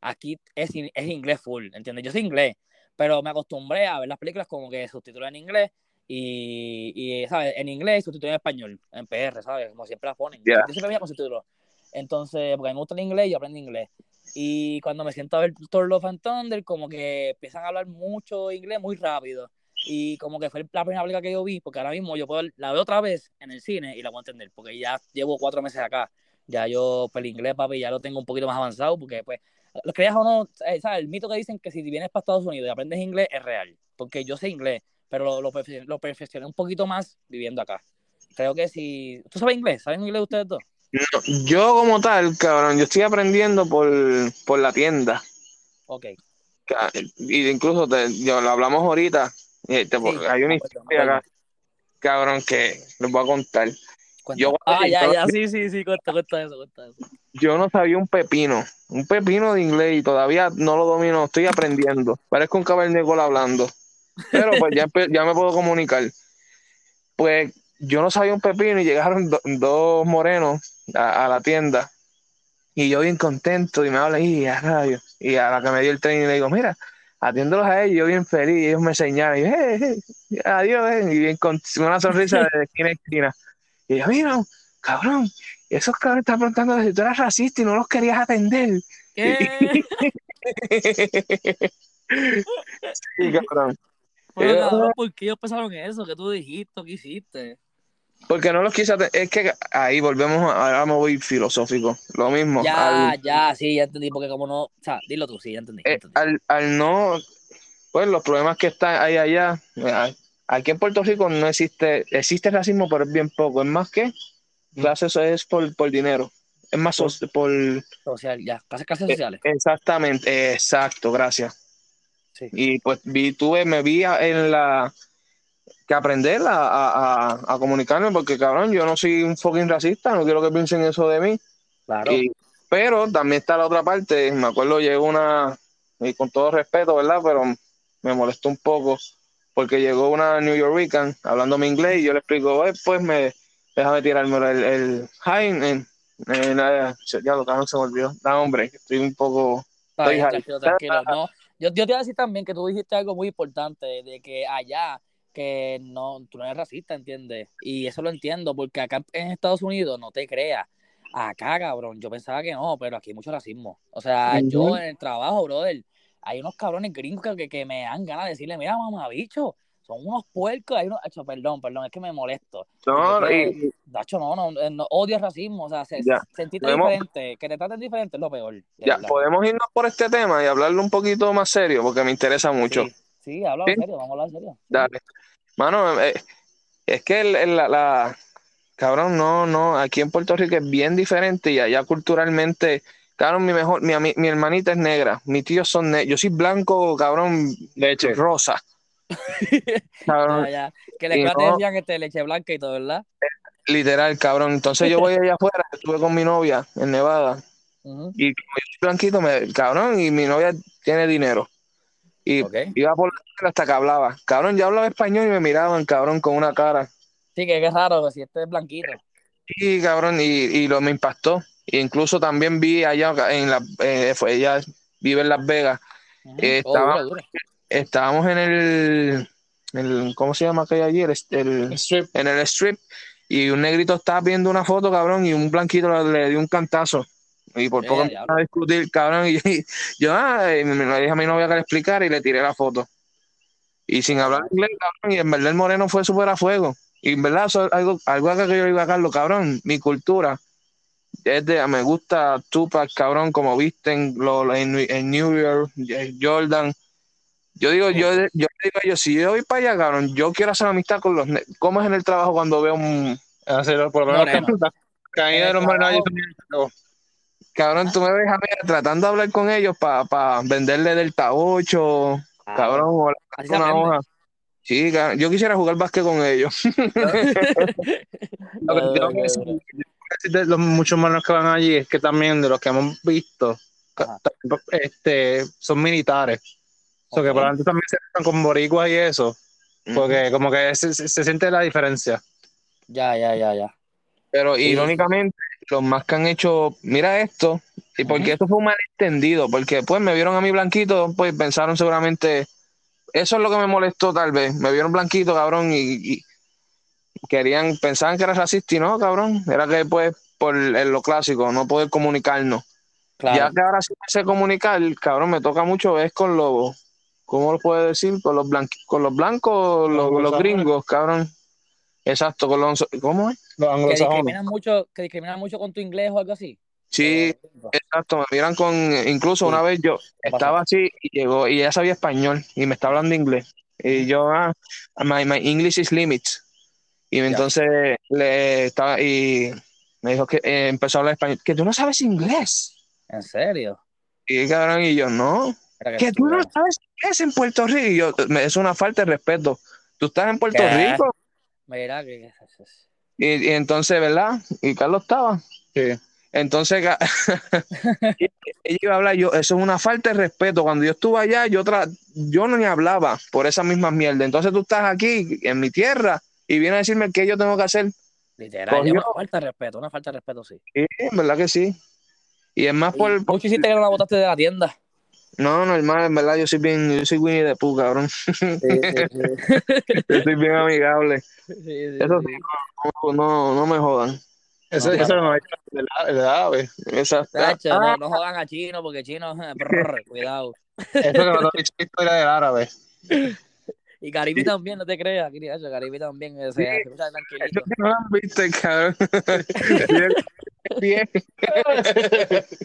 aquí es, in- es inglés full, ¿entiendes? Yo soy inglés, pero me acostumbré a ver las películas como que subtítulos en inglés y, y ¿sabes? En inglés y subtítulos en español, en PR, ¿sabes? Como siempre las ponen. Ya. Yo siempre veía con subtítulos. Entonces, porque a mí me gusta el inglés y yo aprendo inglés. Y cuando me siento a ver Thor Love and Thunder, como que empiezan a hablar mucho inglés muy rápido. Y como que fue la primera película que yo vi, porque ahora mismo yo puedo, la veo otra vez en el cine y la puedo entender, porque ya llevo cuatro meses acá. Ya yo, pues el inglés, papi, ya lo tengo un poquito más avanzado, porque pues, lo creas o no, eh, ¿sabes? El mito que dicen que si vienes para Estados Unidos y aprendes inglés es real, porque yo sé inglés, pero lo, lo, perfe- lo perfeccioné un poquito más viviendo acá. Creo que si... ¿Tú sabes inglés? ¿Saben inglés ustedes dos? No, yo como tal, cabrón, yo estoy aprendiendo por, por la tienda. Ok. Y incluso te, yo, lo hablamos ahorita. y te- Sí, hay una me historia acá, cabrón, que les voy a contar. Yo- ah, ya, ya, sí, sí, sí, cuenta, cuenta eso, cuenta eso. Yo no sabía un pepino, un pepino de inglés y todavía no lo domino, estoy aprendiendo. Parezco un cavernícola hablando. Pero pues ya, ya me puedo comunicar. Pues yo no sabía un pepino y llegaron do- dos morenos a, la tienda y yo bien contento y me hablan y a radio. Y a la que me dio el training le digo, mira, atiéndolos a ellos, yo bien feliz, y ellos me señalan, y yo, "Eh, eh, adiós, eh", y bien con una sonrisa de esquina a esquina. Y yo, mira, cabrón, esos cabrones están preguntando si tú eras racista y no los querías atender. ¿Qué? Sí, cabrón. Bueno, Eh, cabrón, ¿por qué ellos pensaron eso? ¿Qué tú dijiste? ¿Qué hiciste? Porque no los quise atender. Es que ahí volvemos, a- ahora me voy filosófico. Lo mismo. Ya, al- ya, sí, ya entendí, porque como no... O sea, dilo tú, sí, ya entendí. ya eh, entendí. al, al no, pues los problemas que están ahí allá, eh, aquí en Puerto Rico no existe, existe racismo, pero es bien poco. Es más que clase eso es por, por dinero. Es más Por- so- por, Social, ya, clases, clases eh, sociales. exactamente, exacto, gracias. Sí. Y pues vi, tuve, me vi en la que aprender a, a, a- a comunicarme, porque cabrón, yo no soy un fucking racista, no quiero que piensen eso de mí. Claro. Y- pero también está la otra parte, me acuerdo llegó una, y con todo respeto, ¿verdad? Pero me molestó un poco, porque llegó una New Yorkican hablando mi inglés y yo le explico, "Eh, pues me, déjame tirarme el, el hi, en, en- eh, ya lo cabrón se me olvidó, da hombre, estoy un poco, Está bien, tranquilo, tranquilo. No, yo, yo te iba a decir también que tú dijiste algo muy importante, de que allá, que no, tú no eres racista, ¿entiendes? Y eso lo entiendo, porque acá en Estados Unidos, no te creas, acá, cabrón, yo pensaba que no, pero aquí hay mucho racismo. O sea, yo en el trabajo, brother, hay unos cabrones gringos que, que, que me dan ganas de decirle, mira, mamá, bicho, son unos puercos, hay unos, Acho, perdón, perdón, es que me molesto. no, Porque, y, Dacho, no, no, no, odio el racismo, o sea, se, Ya. sentirte Podemos- diferente, que te traten diferente es lo peor. ya, verdad. podemos irnos por este tema y hablarlo un poquito más serio, porque me interesa mucho. Sí, sí, habla Sí. en serio, vamos a hablar en serio. Dale. Mano, eh, es que el, el- la, la- cabrón, no, no, aquí en Puerto Rico es bien diferente y allá culturalmente Cabrón, mi mejor, mi, mi hermanita es negra, mis tíos son negros, yo soy blanco, cabrón, Leche. rosa. Cabrón, Ya, ya. Que le Y te no- decían este, leche blanca y todo, ¿verdad? literal, cabrón. Entonces yo voy allá afuera, estuve con mi novia en Nevada, y como yo soy blanquito, me, cabrón, y mi novia tiene dinero. Y iba por la hasta que hablaba. Cabrón, yo hablaba español y me miraban, cabrón, con una cara. Sí, que es raro si este es blanquito. Sí, cabrón, y, y lo me impactó. E incluso también vi allá en la, eh, fue, ella vive en Las Vegas. Eh, Oh, estaba-. Estábamos en el, el ¿cómo se llama aquella ayer? El, Strip. en el strip y un negrito estaba viendo una foto, cabrón, y un blanquito le, le dio un cantazo. Y por Eh, poco empezó a discutir, cabrón, y, y yo, ah, y me, dije a mi novia que le explicara y le tiré la foto. Y sin hablar inglés, cabrón, y en verdad el moreno fue súper a fuego. Y en verdad, eso es algo, algo que yo le iba a Carlos, cabrón, mi cultura es de, me gusta Tupac, cabrón, como visten lo, lo- en, en New York, eh, Jordan. Yo digo, yo, yo le digo a ellos, si yo voy para allá, cabrón, yo quiero hacer amistad con los... ¿Cómo es en el trabajo cuando veo un... Así, por lo menos Moreno. la caída de los morenos. Cabrón, tú me ves a mí tratando de hablar con ellos para venderle Delta 8, cabrón, o se una hoja. Sí, cabrón, yo quisiera jugar básquet con ellos. Lo que tengo que decir- de los muchos morenos que van allí es que también de los que hemos visto Ajá. este, son militares. O sea, que probablemente también se están con boricuas y eso, porque como que se, se- se siente la diferencia. Ya, ya, ya, ya. Pero Sí. irónicamente, los más que han hecho, mira esto, y porque esto fue un malentendido, porque pues me vieron a mí blanquito, pues pensaron seguramente, eso es lo que me molestó tal vez, me vieron blanquito, cabrón, y, y querían, pensaban que era racista y no, cabrón, era que pues por el- lo clásico, no poder comunicarnos. Claro. Ya que ahora sí me sé comunicar, cabrón, me toca mucho es con los, ¿cómo lo puedo decir? Con los, blanqui- con los blancos, los, los gringos, cabrón. Exacto, con los, ¿cómo es? Los que anglosajones. discriminan mucho, que discriminan mucho con tu inglés o algo así. Sí, Eh, exacto, me miran con, incluso Sí. una vez yo estaba así y llegó, y ella sabía español y me está hablando inglés. Y yo, ah, my, my English is limits. Y entonces le estaba, y me dijo que eh, empezó a hablar español, que tú no sabes inglés. ¿En serio? Y cabrón, y yo, no, que tú no sabes inglés en Puerto Rico. Y yo, me- es una falta de respeto. Tú estás en Puerto ¿Qué? Rico. Mira que Y, y entonces, ¿verdad? Y Carlos estaba. Sí. Entonces, ella iba a hablar, yo, eso es una falta de respeto. Cuando yo estuve allá, yo, tra- yo no ni hablaba por esas mismas mierdas. Entonces tú estás aquí, en mi tierra, y vienes a decirme qué yo tengo que hacer. literal, es una falta de respeto, una falta de respeto, sí. Sí, en verdad que sí. Y es más por... por- Mucho hiciste que no la botaste de la tienda. No, normal, en verdad, yo soy bien, yo soy Winnie the Pooh, cabrón. Yo soy bien amigable. Eso sí, no, no, no me jodan. Eso, No, eso no es el, el ave. Exacto. Tacho, Ah, no, no jodan a Chino porque Chino, brr, cuidado. Eso que no te he historia del árabe. Y Caribe también, no te creas. Caribe también, o sea, se Eso que no lo han visto, cabrón. Bien.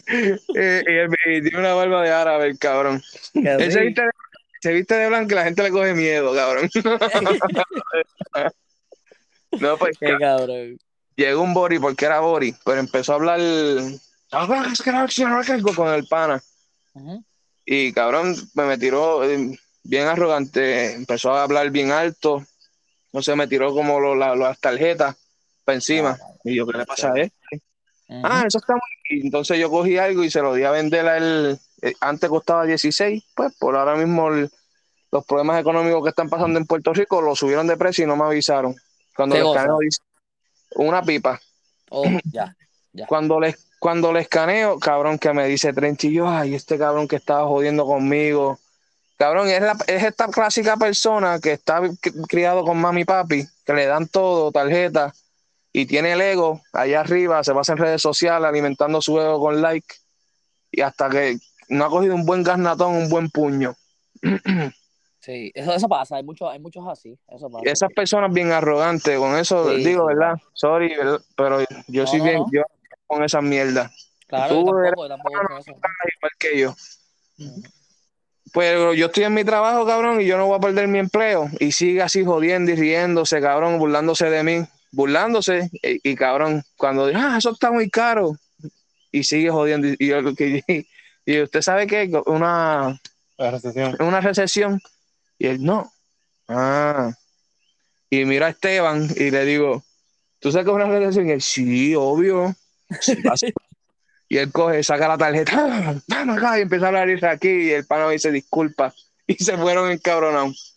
Eh, y, él- y tiene una barba de árabe, el cabrón. Él se viste, de, se viste de blanco y la gente le coge miedo, cabrón. no, pues Qué cabrón. llegó un Bori porque era Bori, pero empezó a hablar con el pana. Y cabrón, me, me tiró eh, bien arrogante, empezó a hablar bien alto, no sé, me tiró como lo- la- las tarjetas para encima. Y yo, ¿qué le pasa a Ah, eso está muy... Y entonces yo cogí algo y se lo di a vender a él. eh, Antes costaba 16, pues por ahora mismo el- los problemas económicos que están pasando en Puerto Rico lo subieron de precio y no me avisaron. Cuando ¿Qué le cosa? escaneo dice una pipa. Oh, ya. Cuando le, cuando le escaneo, cabrón, que me dice 30 y yo, ay, este cabrón que estaba jodiendo conmigo. Cabrón, es, la, es esta clásica persona que está cri- criado con mami y papi, que le dan todo, tarjeta, y tiene el ego allá arriba, se pasa en redes sociales alimentando su ego con like, y hasta que no ha cogido un buen garnatón, un buen puño. Sí, eso, eso pasa, hay muchos, hay muchos así, eso pasa. Esas personas bien arrogantes, con eso Sí, digo, sí, ¿verdad? Sorry, ¿verdad? pero yo No, soy no, bien, no. yo con esas mierdas. Claro, tú yo eres- tampoco, tampoco con eso. igual que yo. Pero yo estoy en mi trabajo, cabrón, y yo no voy a perder mi empleo. Y sigue así jodiendo y riéndose, cabrón, burlándose de mí, burlándose. Y, y, cabrón, cuando dice, ah, eso está muy caro. y sigue jodiendo. Y, yo, y, y usted sabe que una, La recesión. una recesión. Y él, no. Ah. Y mira a Esteban y le digo, ¿tú sabes que es una recesión? Y él, sí, obvio. Sí, pasa". y él coge, saca la tarjeta, vamos acá, y empieza a hablar y aquí. Y el pana dice, disculpa. Y se fueron encabronados.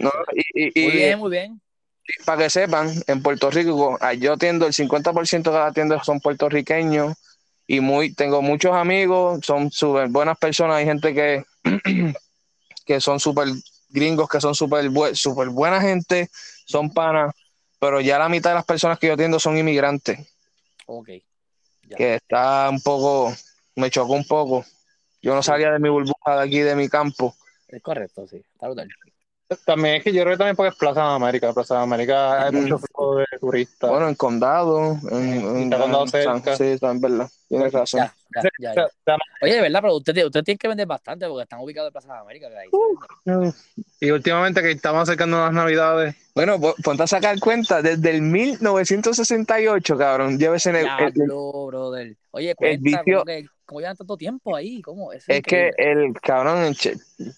¿no? Y, y- Muy bien, muy bien. Para que sepan, en Puerto Rico, ah, yo atiendo el 50% de la tienda son puertorriqueños y muy, tengo muchos amigos, son súper buenas personas, hay gente que, que son súper gringos, que son súper súper buena gente, son panas, pero ya la mitad de las personas que yo atiendo son inmigrantes, Ok. Ya. que está un poco, me chocó un poco. Yo no salía de mi burbuja de aquí, de mi campo. Es correcto, sí. Está brutal. También es que yo creo que también porque es Plaza de América. Plaza de América hay Mm. mucho flujo de turistas. Bueno, en condado, en, en- está condado en San- cerca. sí, está en verdad, tienes razón. Ya, ya, Oye, de verdad, pero usted, tiene- usted tiene que vender bastante porque están ubicados en Plaza de América. ahí vende. Y últimamente que estamos acercando las navidades, Bueno, po- ponte a sacar cuenta, desde el 1968, cabrón, lleva ese negocio. Diablo, brother. Oye, cuenta, vicio- ¿cómo, que, ¿cómo llevan tanto tiempo ahí? ¿Cómo? Eso Es que el cabrón,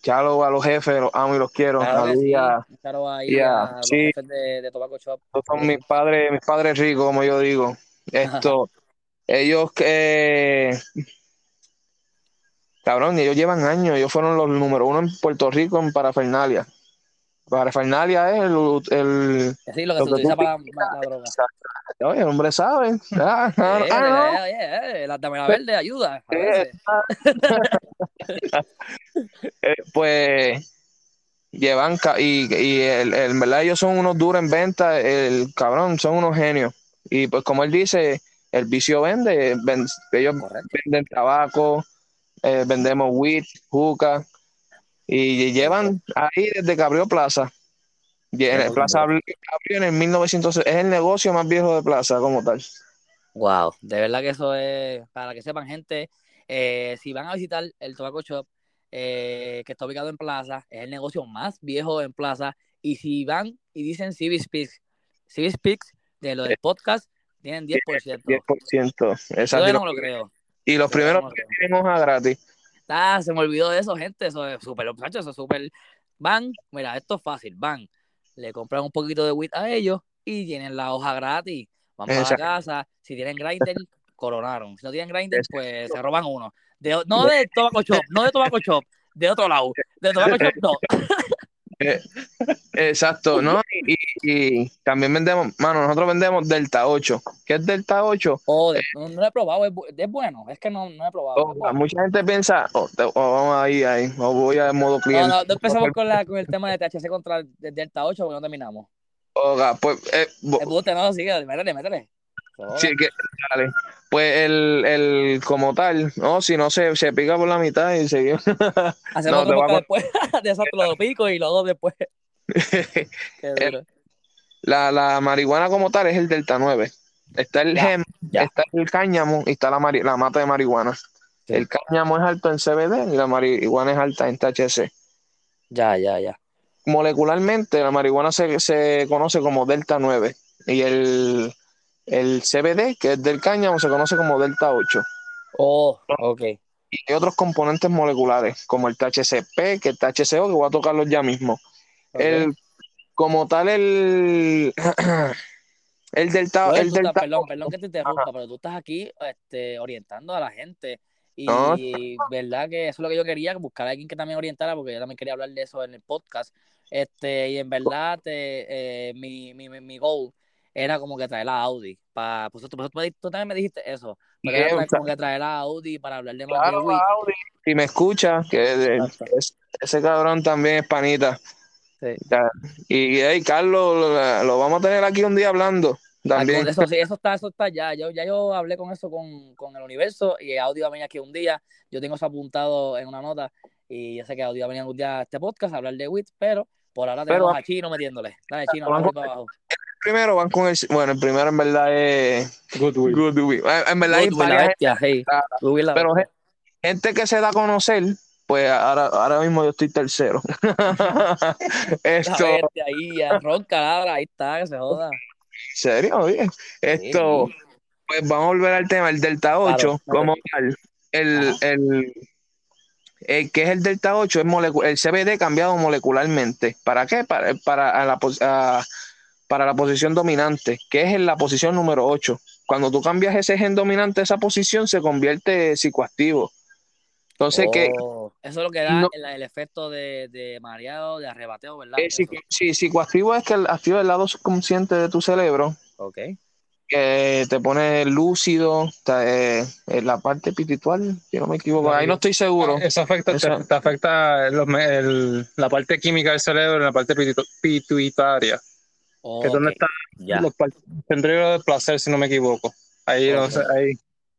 chalo a los jefes, los amo y los quiero. Claro sí. Claro, ahí a los sí. jefes de, de Tobacco Shop. estos son mis padres, mis padres ricos, como yo digo. Esto, ellos que cabrón, ellos llevan años, ellos fueron los número uno en Puerto Rico en parafernalia. Parafernalia es el, el Sí, lo que Lo se que utiliza para la, la droga. Oye, el hombre sabe. Ah, ah, Eh, ah, no. eh, eh, eh, la dame la verde ayuda. Eh, pues llevan y, y el, el- en verdad ellos son unos duros en venta, el cabrón, son unos genios. Y pues como él dice, el vicio vende, ven- ellos Correcto. venden tabaco, vendemos weed, juca, y llevan ahí desde que abrió Plaza. Y en Plaza abrió, en el 1900, es el negocio más viejo de Plaza como tal. Wow, de verdad que eso es, para que sepan gente, eh, si van a visitar el Tobacco Shop, eh, que está ubicado en Plaza, es el negocio más viejo en Plaza, y si van y dicen Civic Speaks, Civic Speaks, de lo del podcast, tienen 10%. 10%. Yo Exacto. Y todavía los, no me lo creo. y los Yo primeros no me lo que tienen hoja gratis. Ah, se me olvidó de eso, gente. Eso es súper, muchachos, eso es súper. Van, mira, esto es fácil. Van, le compran un poquito de weed a ellos y tienen la hoja gratis. Van para la casa. Si tienen grinder, coronaron. Si no tienen grinder, Exacto. pues se roban uno. De, no de Tobacco Shop, no de Tobacco Shop, de otro lado. De Tobacco Shop, no. Eh, exacto, ¿no? Y, y- y también vendemos, mano, nosotros vendemos Delta 8. ¿Qué es Delta 8? Oh, de- no, no lo he probado, es, bu- es bueno. Es que no, no he probado. Oh, bueno. mucha gente piensa, oh, te- oh, vamos ahí, ahí, oh, voy a modo No, cliente. no, no empezamos con, la, con el tema de THC contra el de Delta 8 porque no terminamos. Oiga, pues, eh, bo- El buste, no, sigue, métele, métele. Sí, que, dale. Pues el, el como tal, no, si no se, se pica por la mitad y seguimos. Hacemos No, otro después de eso, lo pico y los dos después. La, la marihuana como tal es el Delta 9. Está el Ya, gem, ya. está el cáñamo y está la, mari- la mata de marihuana. Sí. El cáñamo es alto en CBD y la marihuana es alta en THC. Ya, ya, ya. molecularmente la marihuana se, se conoce como delta 9 y el, el CBD, que es del cáñamo, se conoce como delta 8. Oh, ok. Y hay otros componentes moleculares, como el THCP, que el THCO, que voy a tocarlos ya mismo. El, como tal, el, el delta, Brother, el tú estás- delta perdón, perdón que te interrumpa, pero tú estás aquí este, orientando a la gente. Y No. verdad que eso es lo que yo quería, buscar a alguien que también orientara, porque yo también quería hablar de eso en el podcast. Este, y en verdad, te, eh, mi, mi, mi, mi goal era como que traer a Audi. Pa, pues, tú, tú- tú también me dijiste eso. Pero era como que traer a Audi para hablar de Claro. Audi, si me escucha, que es- ese cabrón también es panita. Sí. Y hey, Carlos, lo, lo vamos a tener aquí un día hablando también. Algo- Eso sí, eso está, eso está ya. Yo, ya yo hablé con eso con, con el universo y Audio va a venir aquí un día. Yo tengo eso apuntado en una nota y yo sé que Audio va a venir un día a este podcast a hablar de WIT, pero por ahora Pero- tenemos a Chino metiéndole. Dale, Chino, Vamos- vamos para abajo. Primero van con el. Bueno, el primero en verdad es. Goodwill. Goodwill. Eh, En verdad hay la varias bestia, hey. Ah, la pero bestia. gente que se da a conocer, pues ahora, ahora mismo yo estoy tercero. Esto, bestia ahí, a ronca, ahora, ahí está, que se joda. ¿en serio? Oye, Esto, Sí. Pues vamos a volver al tema, el Delta 8, Claro, como ok. tal. El, el, el que es el Delta 8 es molecu- el CBD cambiado molecularmente. ¿Para qué? Para, para, a la, pos- a- para la posición dominante, que es en la posición número 8. Cuando tú cambias ese gen dominante, esa posición se convierte psicoactivo. Entonces, que Oh, eso es lo que da No. el, el efecto de, de mareado, de arrebateo, ¿verdad? eh, psico- sí, psicoactivo es que el- activa el lado subconsciente de tu cerebro, Ok. que te pone lúcido, te- eh, la parte espiritual, si no me equivoco, ahí no estoy seguro. Eso afecta, te- Eso. Te, afecta los me- el- la parte química del cerebro la parte pitu- Que es donde Ok, está Ya. los centrífulos de placer, si no me equivoco. Ahí, no Ok. sé, ahí.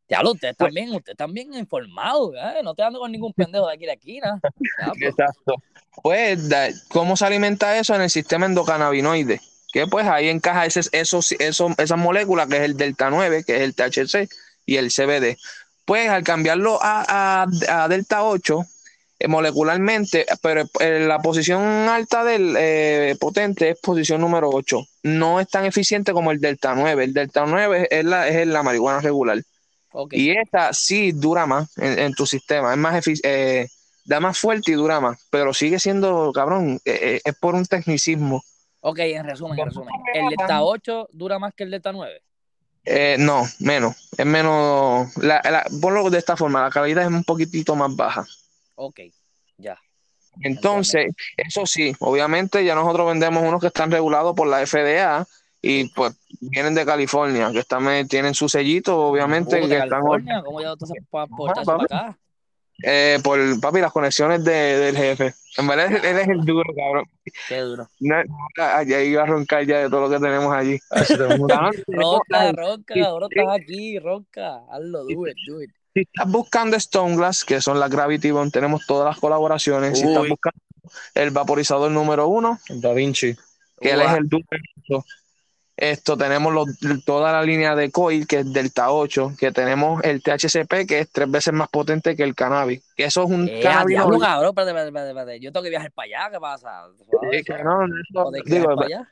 Ya lo, usted también, usted también informado, ¿eh? No te ando con ningún pendejo de aquí a la esquina. Ya, pues. Exacto. Pues, ¿cómo se alimenta eso en el sistema endocannabinoide? Que pues ahí encaja ese, esos, esos, esas moléculas que es el delta 9, que es el THC y el CBD. Pues al cambiarlo a, a- a delta 8, eh, molecularmente, pero eh, la posición alta del eh, potente es posición número 8. No es tan eficiente como el delta 9. El delta 9 es la, es la marihuana regular. Ok. Y esta sí dura más en, en tu sistema, es más eh, da más fuerte y dura más, pero sigue siendo, cabrón, eh, eh, es por un tecnicismo. Ok, en resumen, en resumen. ¿El Delta 8 dura más que el Delta 9? Eh, no, menos, es menos, la, la- ponlo de esta forma, la calidad es un poquitito más baja. Ok, ya. Entonces, eso sí, obviamente ya nosotros vendemos unos que están regulados por la FDA y pues vienen de California, que están, tienen su sellito, obviamente, que de están California, ¿cómo ya entonces para eso papi. acá? eh, por, papi, las conexiones de- del jefe. En verdad, él es el duro, cabrón. Qué duro. No, ya iba a roncar ya de todo lo que tenemos allí. Ah, Ronca, ronca, sí. estás aquí, ronca. Hazlo, do it, do it. Si estás buscando Stone Glass, que son las Gravity Bond, tenemos todas las colaboraciones. Si estás buscando el vaporizador número uno, Da Vinci. que él es el duro. Esto tenemos los- toda la línea de coil, que es Delta 8, que tenemos el THCP, que es tres veces más potente que el cannabis. Que eso es un Eh, cannabis. diablo, cabrón, espérate, espérate, espérate, espérate. Yo tengo que viajar para allá, ¿qué pasa? Sí, que no, eso- ¿O de que digo, para allá?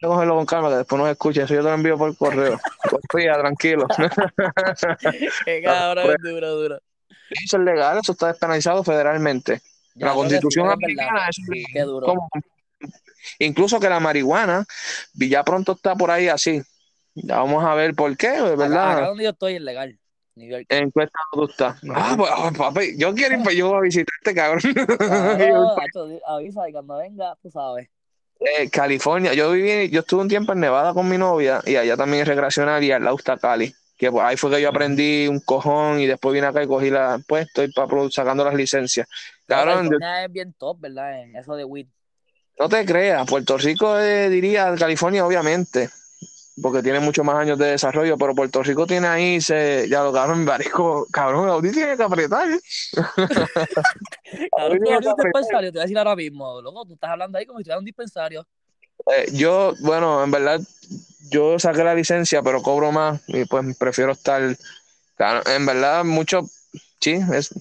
Cogerlo con calma, que después nos escuche. Eso yo te lo envío por correo. Confía, tranquilo. Qué cabrón, duro, duro. Eso es legal, eso está despenalizado federalmente. Ya, la constitución es americana es qué duro. Como- incluso que la marihuana ya pronto está por ahí así. Ya vamos a ver por qué, Acá, acá ¿verdad? donde yo estoy es legal. En qué estado tú estás. Ah, pues, ah, papi, yo quiero ir para yo a visitarte, cabrón. Claro, hacho, avisa y cuando venga, tú sabes. Eh, California, yo viví, yo estuve un tiempo en Nevada con mi novia y allá también es recreacional y al lado está Cali. Que pues, ahí fue que yo aprendí un cojón y después vine acá y cogí la, pues estoy pa- sacando las licencias. Cabrón, yo- es bien top, ¿verdad? En eso de weed. No te creas, Puerto Rico eh, diría California, obviamente, porque tiene muchos más años de desarrollo, pero Puerto Rico tiene ahí, se, ya lo cabrón, marico, cabrón, Audi tiene que apretar. ¿eh? Cabrón, tú un dispensario, te voy a decir ahora mismo. Loco, tú estás hablando ahí como si estuvieras en un dispensario. Eh, yo, bueno, en verdad, yo saqué la licencia, pero cobro más y pues prefiero estar, claro, en verdad, mucho, sí, es,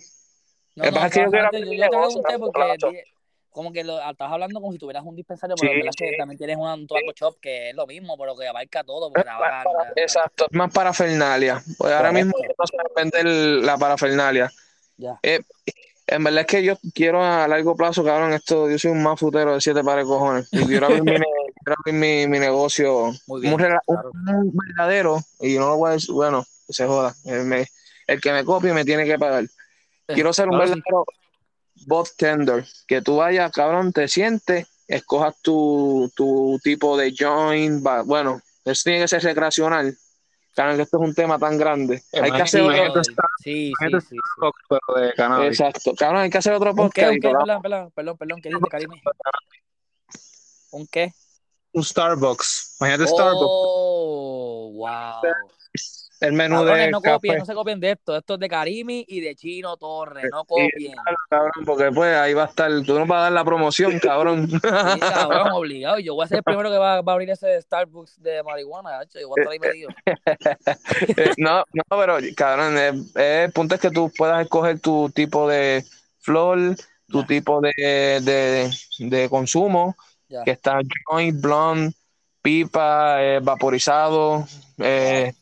No, no, es que yo yo, te pregunté ¿no? porque como que lo, estás hablando como si tuvieras un dispensario, pero Sí, verdad es que sí. también tienes una- un tobacco shop que es lo mismo, pero que abarca todo, exacto, es más parafernalia. Pues ahora mismo no se vende la parafernalia. Ya. Eh, en verdad es que yo quiero a largo plazo, cabrón, esto, yo soy un mafutero de siete pares de cojones. Y quiero abrir mi, ne- quiero abrir mi, mi negocio Muy bien, un, un- claro. un verdadero, y no lo voy a decir, bueno, se joda. El, me- el que me copie me tiene que pagar. Quiero ser un Claro, sí. verdadero bot tender, que tú vayas, cabrón, te sientes, escojas tu, tu tipo de joint, va- bueno, eso tiene que ser recreacional. Claro que esto es un tema tan grande. Hay que hacer otro, cannabis. exacto, cabrón, hay que hacer otro ¿Un qué? podcast. Perdón, perdón, perdón, perdón, ¿qué dijiste, Karime? ¿Un qué? Un Starbucks. Imagínate Starbucks. Oh, wow. El menú Cabrones, de no café. copien, no se copien de esto. Esto es de Karimi y de Chino Torres. No copien. cabrón, porque pues ahí va a estar, tú no vas a dar la promoción, cabrón. Sí, cabrón, obligado. Yo voy a ser el primero que va, va a abrir ese Starbucks de marihuana, hacho. Yo voy a estar ahí metido. Eh, no, no, pero cabrón, eh, eh, el punto es que tú puedas escoger tu tipo de flor, tu tipo de, de, de consumo, que está joint, blonde, pipa, eh, vaporizado, eh,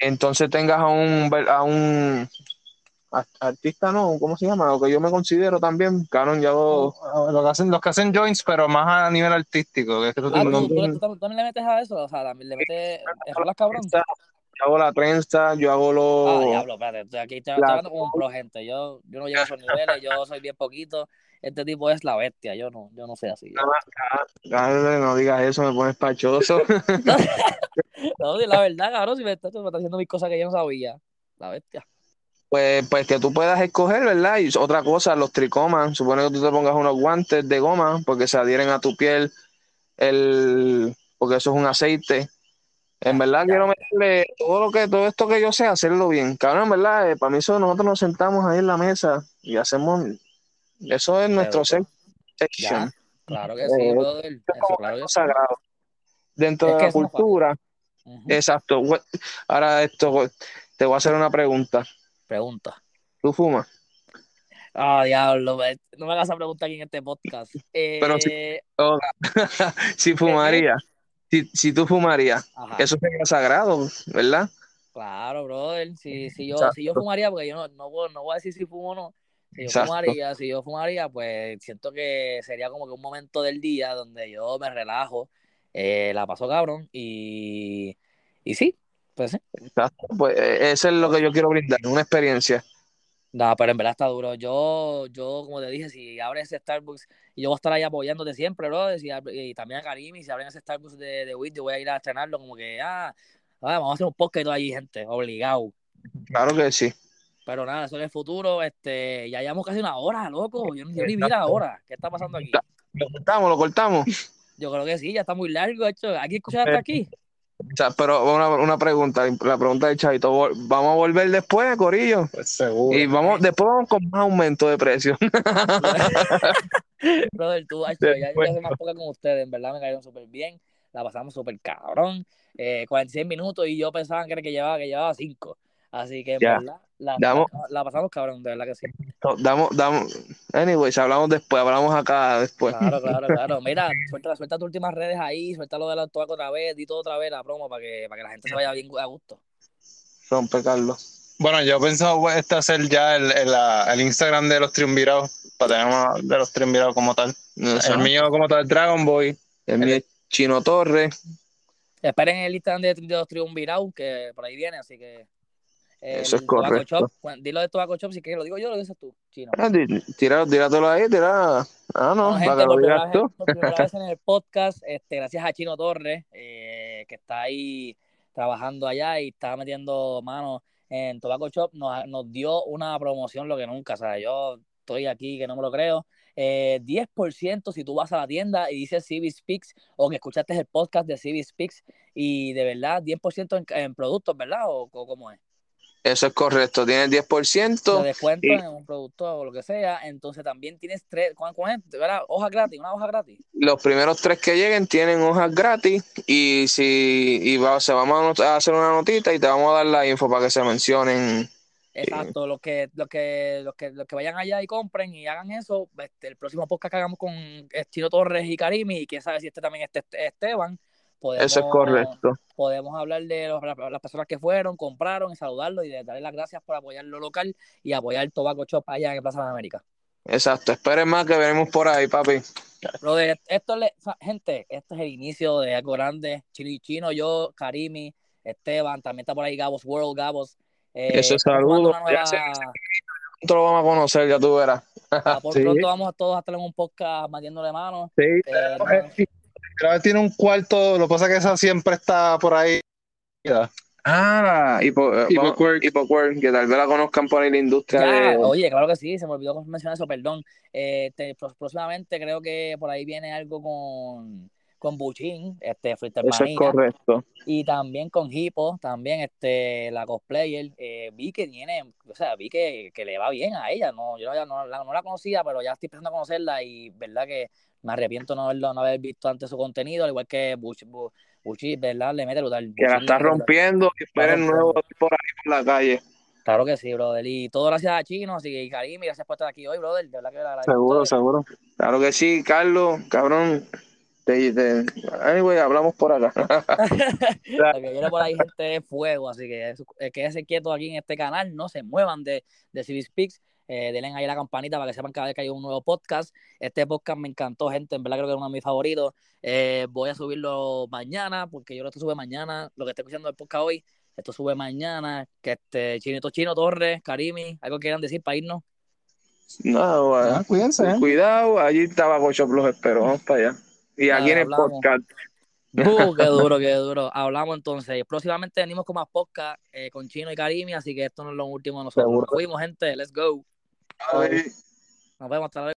entonces tengas a un, a un a- artista, no, ¿cómo se llama? Lo que yo me considero también, cabrón, ya hago- Lo que hacen, los que hacen joints, pero más a nivel artístico. Que es que tú Ah, tienes- ¿tú, tú, tú tam- también le metes a eso, o sea, también le metes rolas cabrón. yo hago la trenza, yo hago Ah, los... diablo, espérate, aquí estoy hablando como un pro, gente. Yo, yo no llego a esos niveles, yo soy bien poquito. Este tipo es la bestia, yo no, yo no soy así. Dale, no digas eso, me pones pachoso. No, la verdad, cabrón, si me estás, me estás haciendo mis cosas que yo no sabía. La bestia. Pues, pues que tú puedas escoger, ¿verdad? Y otra cosa, los tricomas, supone que tú te pongas unos guantes de goma porque se adhieren a tu piel, el, porque eso es un aceite. En verdad quiero meterle todo lo que, todo esto que yo sé, hacerlo bien. Cabrón, en verdad, eh, para mí eso nosotros nos sentamos ahí en la mesa y hacemos, eso es nuestro Pero, sex section. Ya, claro que sí, Eh, brother. Es Eso, claro que sagrado. Dentro Es de la cultura, exacto. Ahora esto, te voy a hacer una pregunta. Pregunta. ¿Tú fumas? Ah, diablo, no me hagas esa pregunta aquí en este podcast. Eh, Pero sí. si fumaría, si, si tú fumarías, ajá. eso sería sagrado, ¿verdad? Claro, brother. Si, si, yo, Exacto. si yo fumaría, porque yo no, no, puedo- no voy a decir si fumo o no. Si yo Exacto. fumaría, si yo fumaría, pues siento que sería como que un momento del día donde yo me relajo, eh, la paso cabrón y, y sí, pues sí. Exacto. Pues eh, eso es lo que yo quiero brindar, una experiencia. No, pero en verdad está duro. Yo, yo, como te dije, si abres ese Starbucks, y yo voy a estar ahí apoyándote siempre, bro. Si y también a Karim, y si abren ese Starbucks de, de yo voy a ir a estrenarlo como que, ah, ah, vamos a hacer un podcast y todo allí, gente, obligado. Claro que sí. Pero nada, eso en el futuro, este, ya llevamos casi una hora, loco. Yo, yo ni vi la hora. ¿Qué está pasando aquí? Lo cortamos, lo cortamos. Yo creo que sí, ya está muy largo, hecho. ¿Aquí escuchar hasta aquí? O sea, pero una, una pregunta, la pregunta del Chavito, ¿vamos a volver después, Corillo? Pues seguro. Y vamos, después vamos con más aumento de precio. Brother, tú, hacho, ya yo hace más poca con ustedes, en verdad me cayeron súper bien, la pasamos súper cabrón, eh, 46 minutos y yo pensaba que era que llevaba, que llevaba 5, así que en Ya. verdad la, Damos- la pasamos cabrón, de verdad que sí. damos, damos, anyways, hablamos después, hablamos acá después. Claro, claro, claro. Mira, suelta, suelta tus últimas redes ahí, suelta lo de la toaco otra vez, di todo otra vez la promo para que, para que la gente se vaya bien a gusto. Rompe, Carlos. Bueno, yo he pensado pues, este hacer ya el, el, el Instagram de los triunvirados, para tener más de los triunvirados como tal. No sé, El mío como tal, Dragon Boy. el mío es Chino Torres. Esperen el Instagram de, de los Triunvirados, que por ahí viene, así que... el Eso es correcto. Shop, dilo de Tobacco Shop, si quieres lo digo yo, lo dices tú, chino. Ah, Tíratelo ahí, tira. Ah, no, Bueno, para gente, que lo digas tú. vez en el podcast, este, gracias a Chino Torres, eh, que está ahí trabajando allá y está metiendo manos en Tobacco Shop, nos, nos dio una promoción lo que nunca, o sea, yo estoy aquí que no me lo creo. Eh, 10% si tú vas a la tienda y dices CB Speaks o que escuchaste el podcast de CB Speaks y de verdad 10% en, en productos, ¿verdad? ¿O, o cómo es? Eso es correcto. Tienes 10%. de descuento y- en un producto o lo que sea, entonces también tienes tres, ¿cuán, cuán es? ¿Verdad? Hoja gratis, una hoja gratis. Los primeros tres que lleguen tienen hojas gratis. Y si y va- vamos a hacer una notita y te vamos a dar la info para que se mencionen. Exacto, los que, los que, los que, los que vayan allá y compren y hagan eso, este, el próximo podcast que hagamos con Chino Torres y Karimi, y quién sabe si este también este, Esteban, podemos, Eso es correcto. podemos hablar de los- las personas que fueron, compraron y saludarlos y de darle las gracias por apoyar lo local y apoyar el Tobacco Shop allá en Plaza de América. Exacto. Esperen más que venimos por ahí, papi. Brother, esto le, gente, esto es el inicio de algo grande. Chino y Chino, yo, Karimi, Esteban, también está por ahí Gabos World, Gabos. Eh, Eso saludo. nueva- lo vamos a conocer, ya tú verás. Ah, por Sí. pronto vamos a todos a en un podcast metiéndole mano. Sí. Eh, no- que tiene un cuarto, lo que pasa es que esa siempre está por ahí. Ah, Hipo, eh, Hipo vamos- Quirk. Hipo Quirk, que tal vez la conozcan por ahí la industria ya, de. oye, claro que sí, se me olvidó mencionar eso, perdón. Eh, te- próximamente creo que por ahí viene algo con, con Buchin, este, Freestyle Eso es correcto. y también con Hippo, también este, la cosplayer. Eh, vi que tiene, o sea, vi que, que le va bien a ella, no, yo ya no, la, no la conocía, pero ya estoy empezando a conocerla y verdad que me arrepiento no, haberlo, no haber visto antes su contenido, al igual que Buch, Bu- Buchi, ¿verdad? Le mete brutal. Que la está rompiendo y esperen nuevo por ahí por la calle. Claro que sí, brother. Y todo gracias a Chino, así que Karim, gracias por estar aquí hoy, brother. De verdad que le agradezco. Seguro, seguro. Claro que sí, Carlos, cabrón. Te, te- anyway, hablamos por acá. Lo que viene por ahí gente de fuego, así que quédense quietos aquí en este canal, no se muevan de, de CB Speaks, eh, denle ahí la campanita para que sepan cada vez que hay un nuevo podcast. Este podcast me encantó, gente, en verdad creo que es uno de mis favoritos. Eh, voy a subirlo mañana, porque yo lo estoy sube mañana, lo que estoy escuchando del podcast hoy, esto sube mañana, que este Chinito Chino Torres, Karimi, algo que quieran decir para irnos. No, bueno. Ah, cuídense. ¿eh? Cuidado, allí estaba Shop los espero, vamos para allá. Y aquí en el podcast. Uh, qué duro, qué duro. Hablamos entonces. Próximamente venimos con más podcast eh, con Chino y Karimi, así que esto no es lo último de nosotros. Nos fuimos, gente. Let's go. Ay. Nos vemos hasta luego.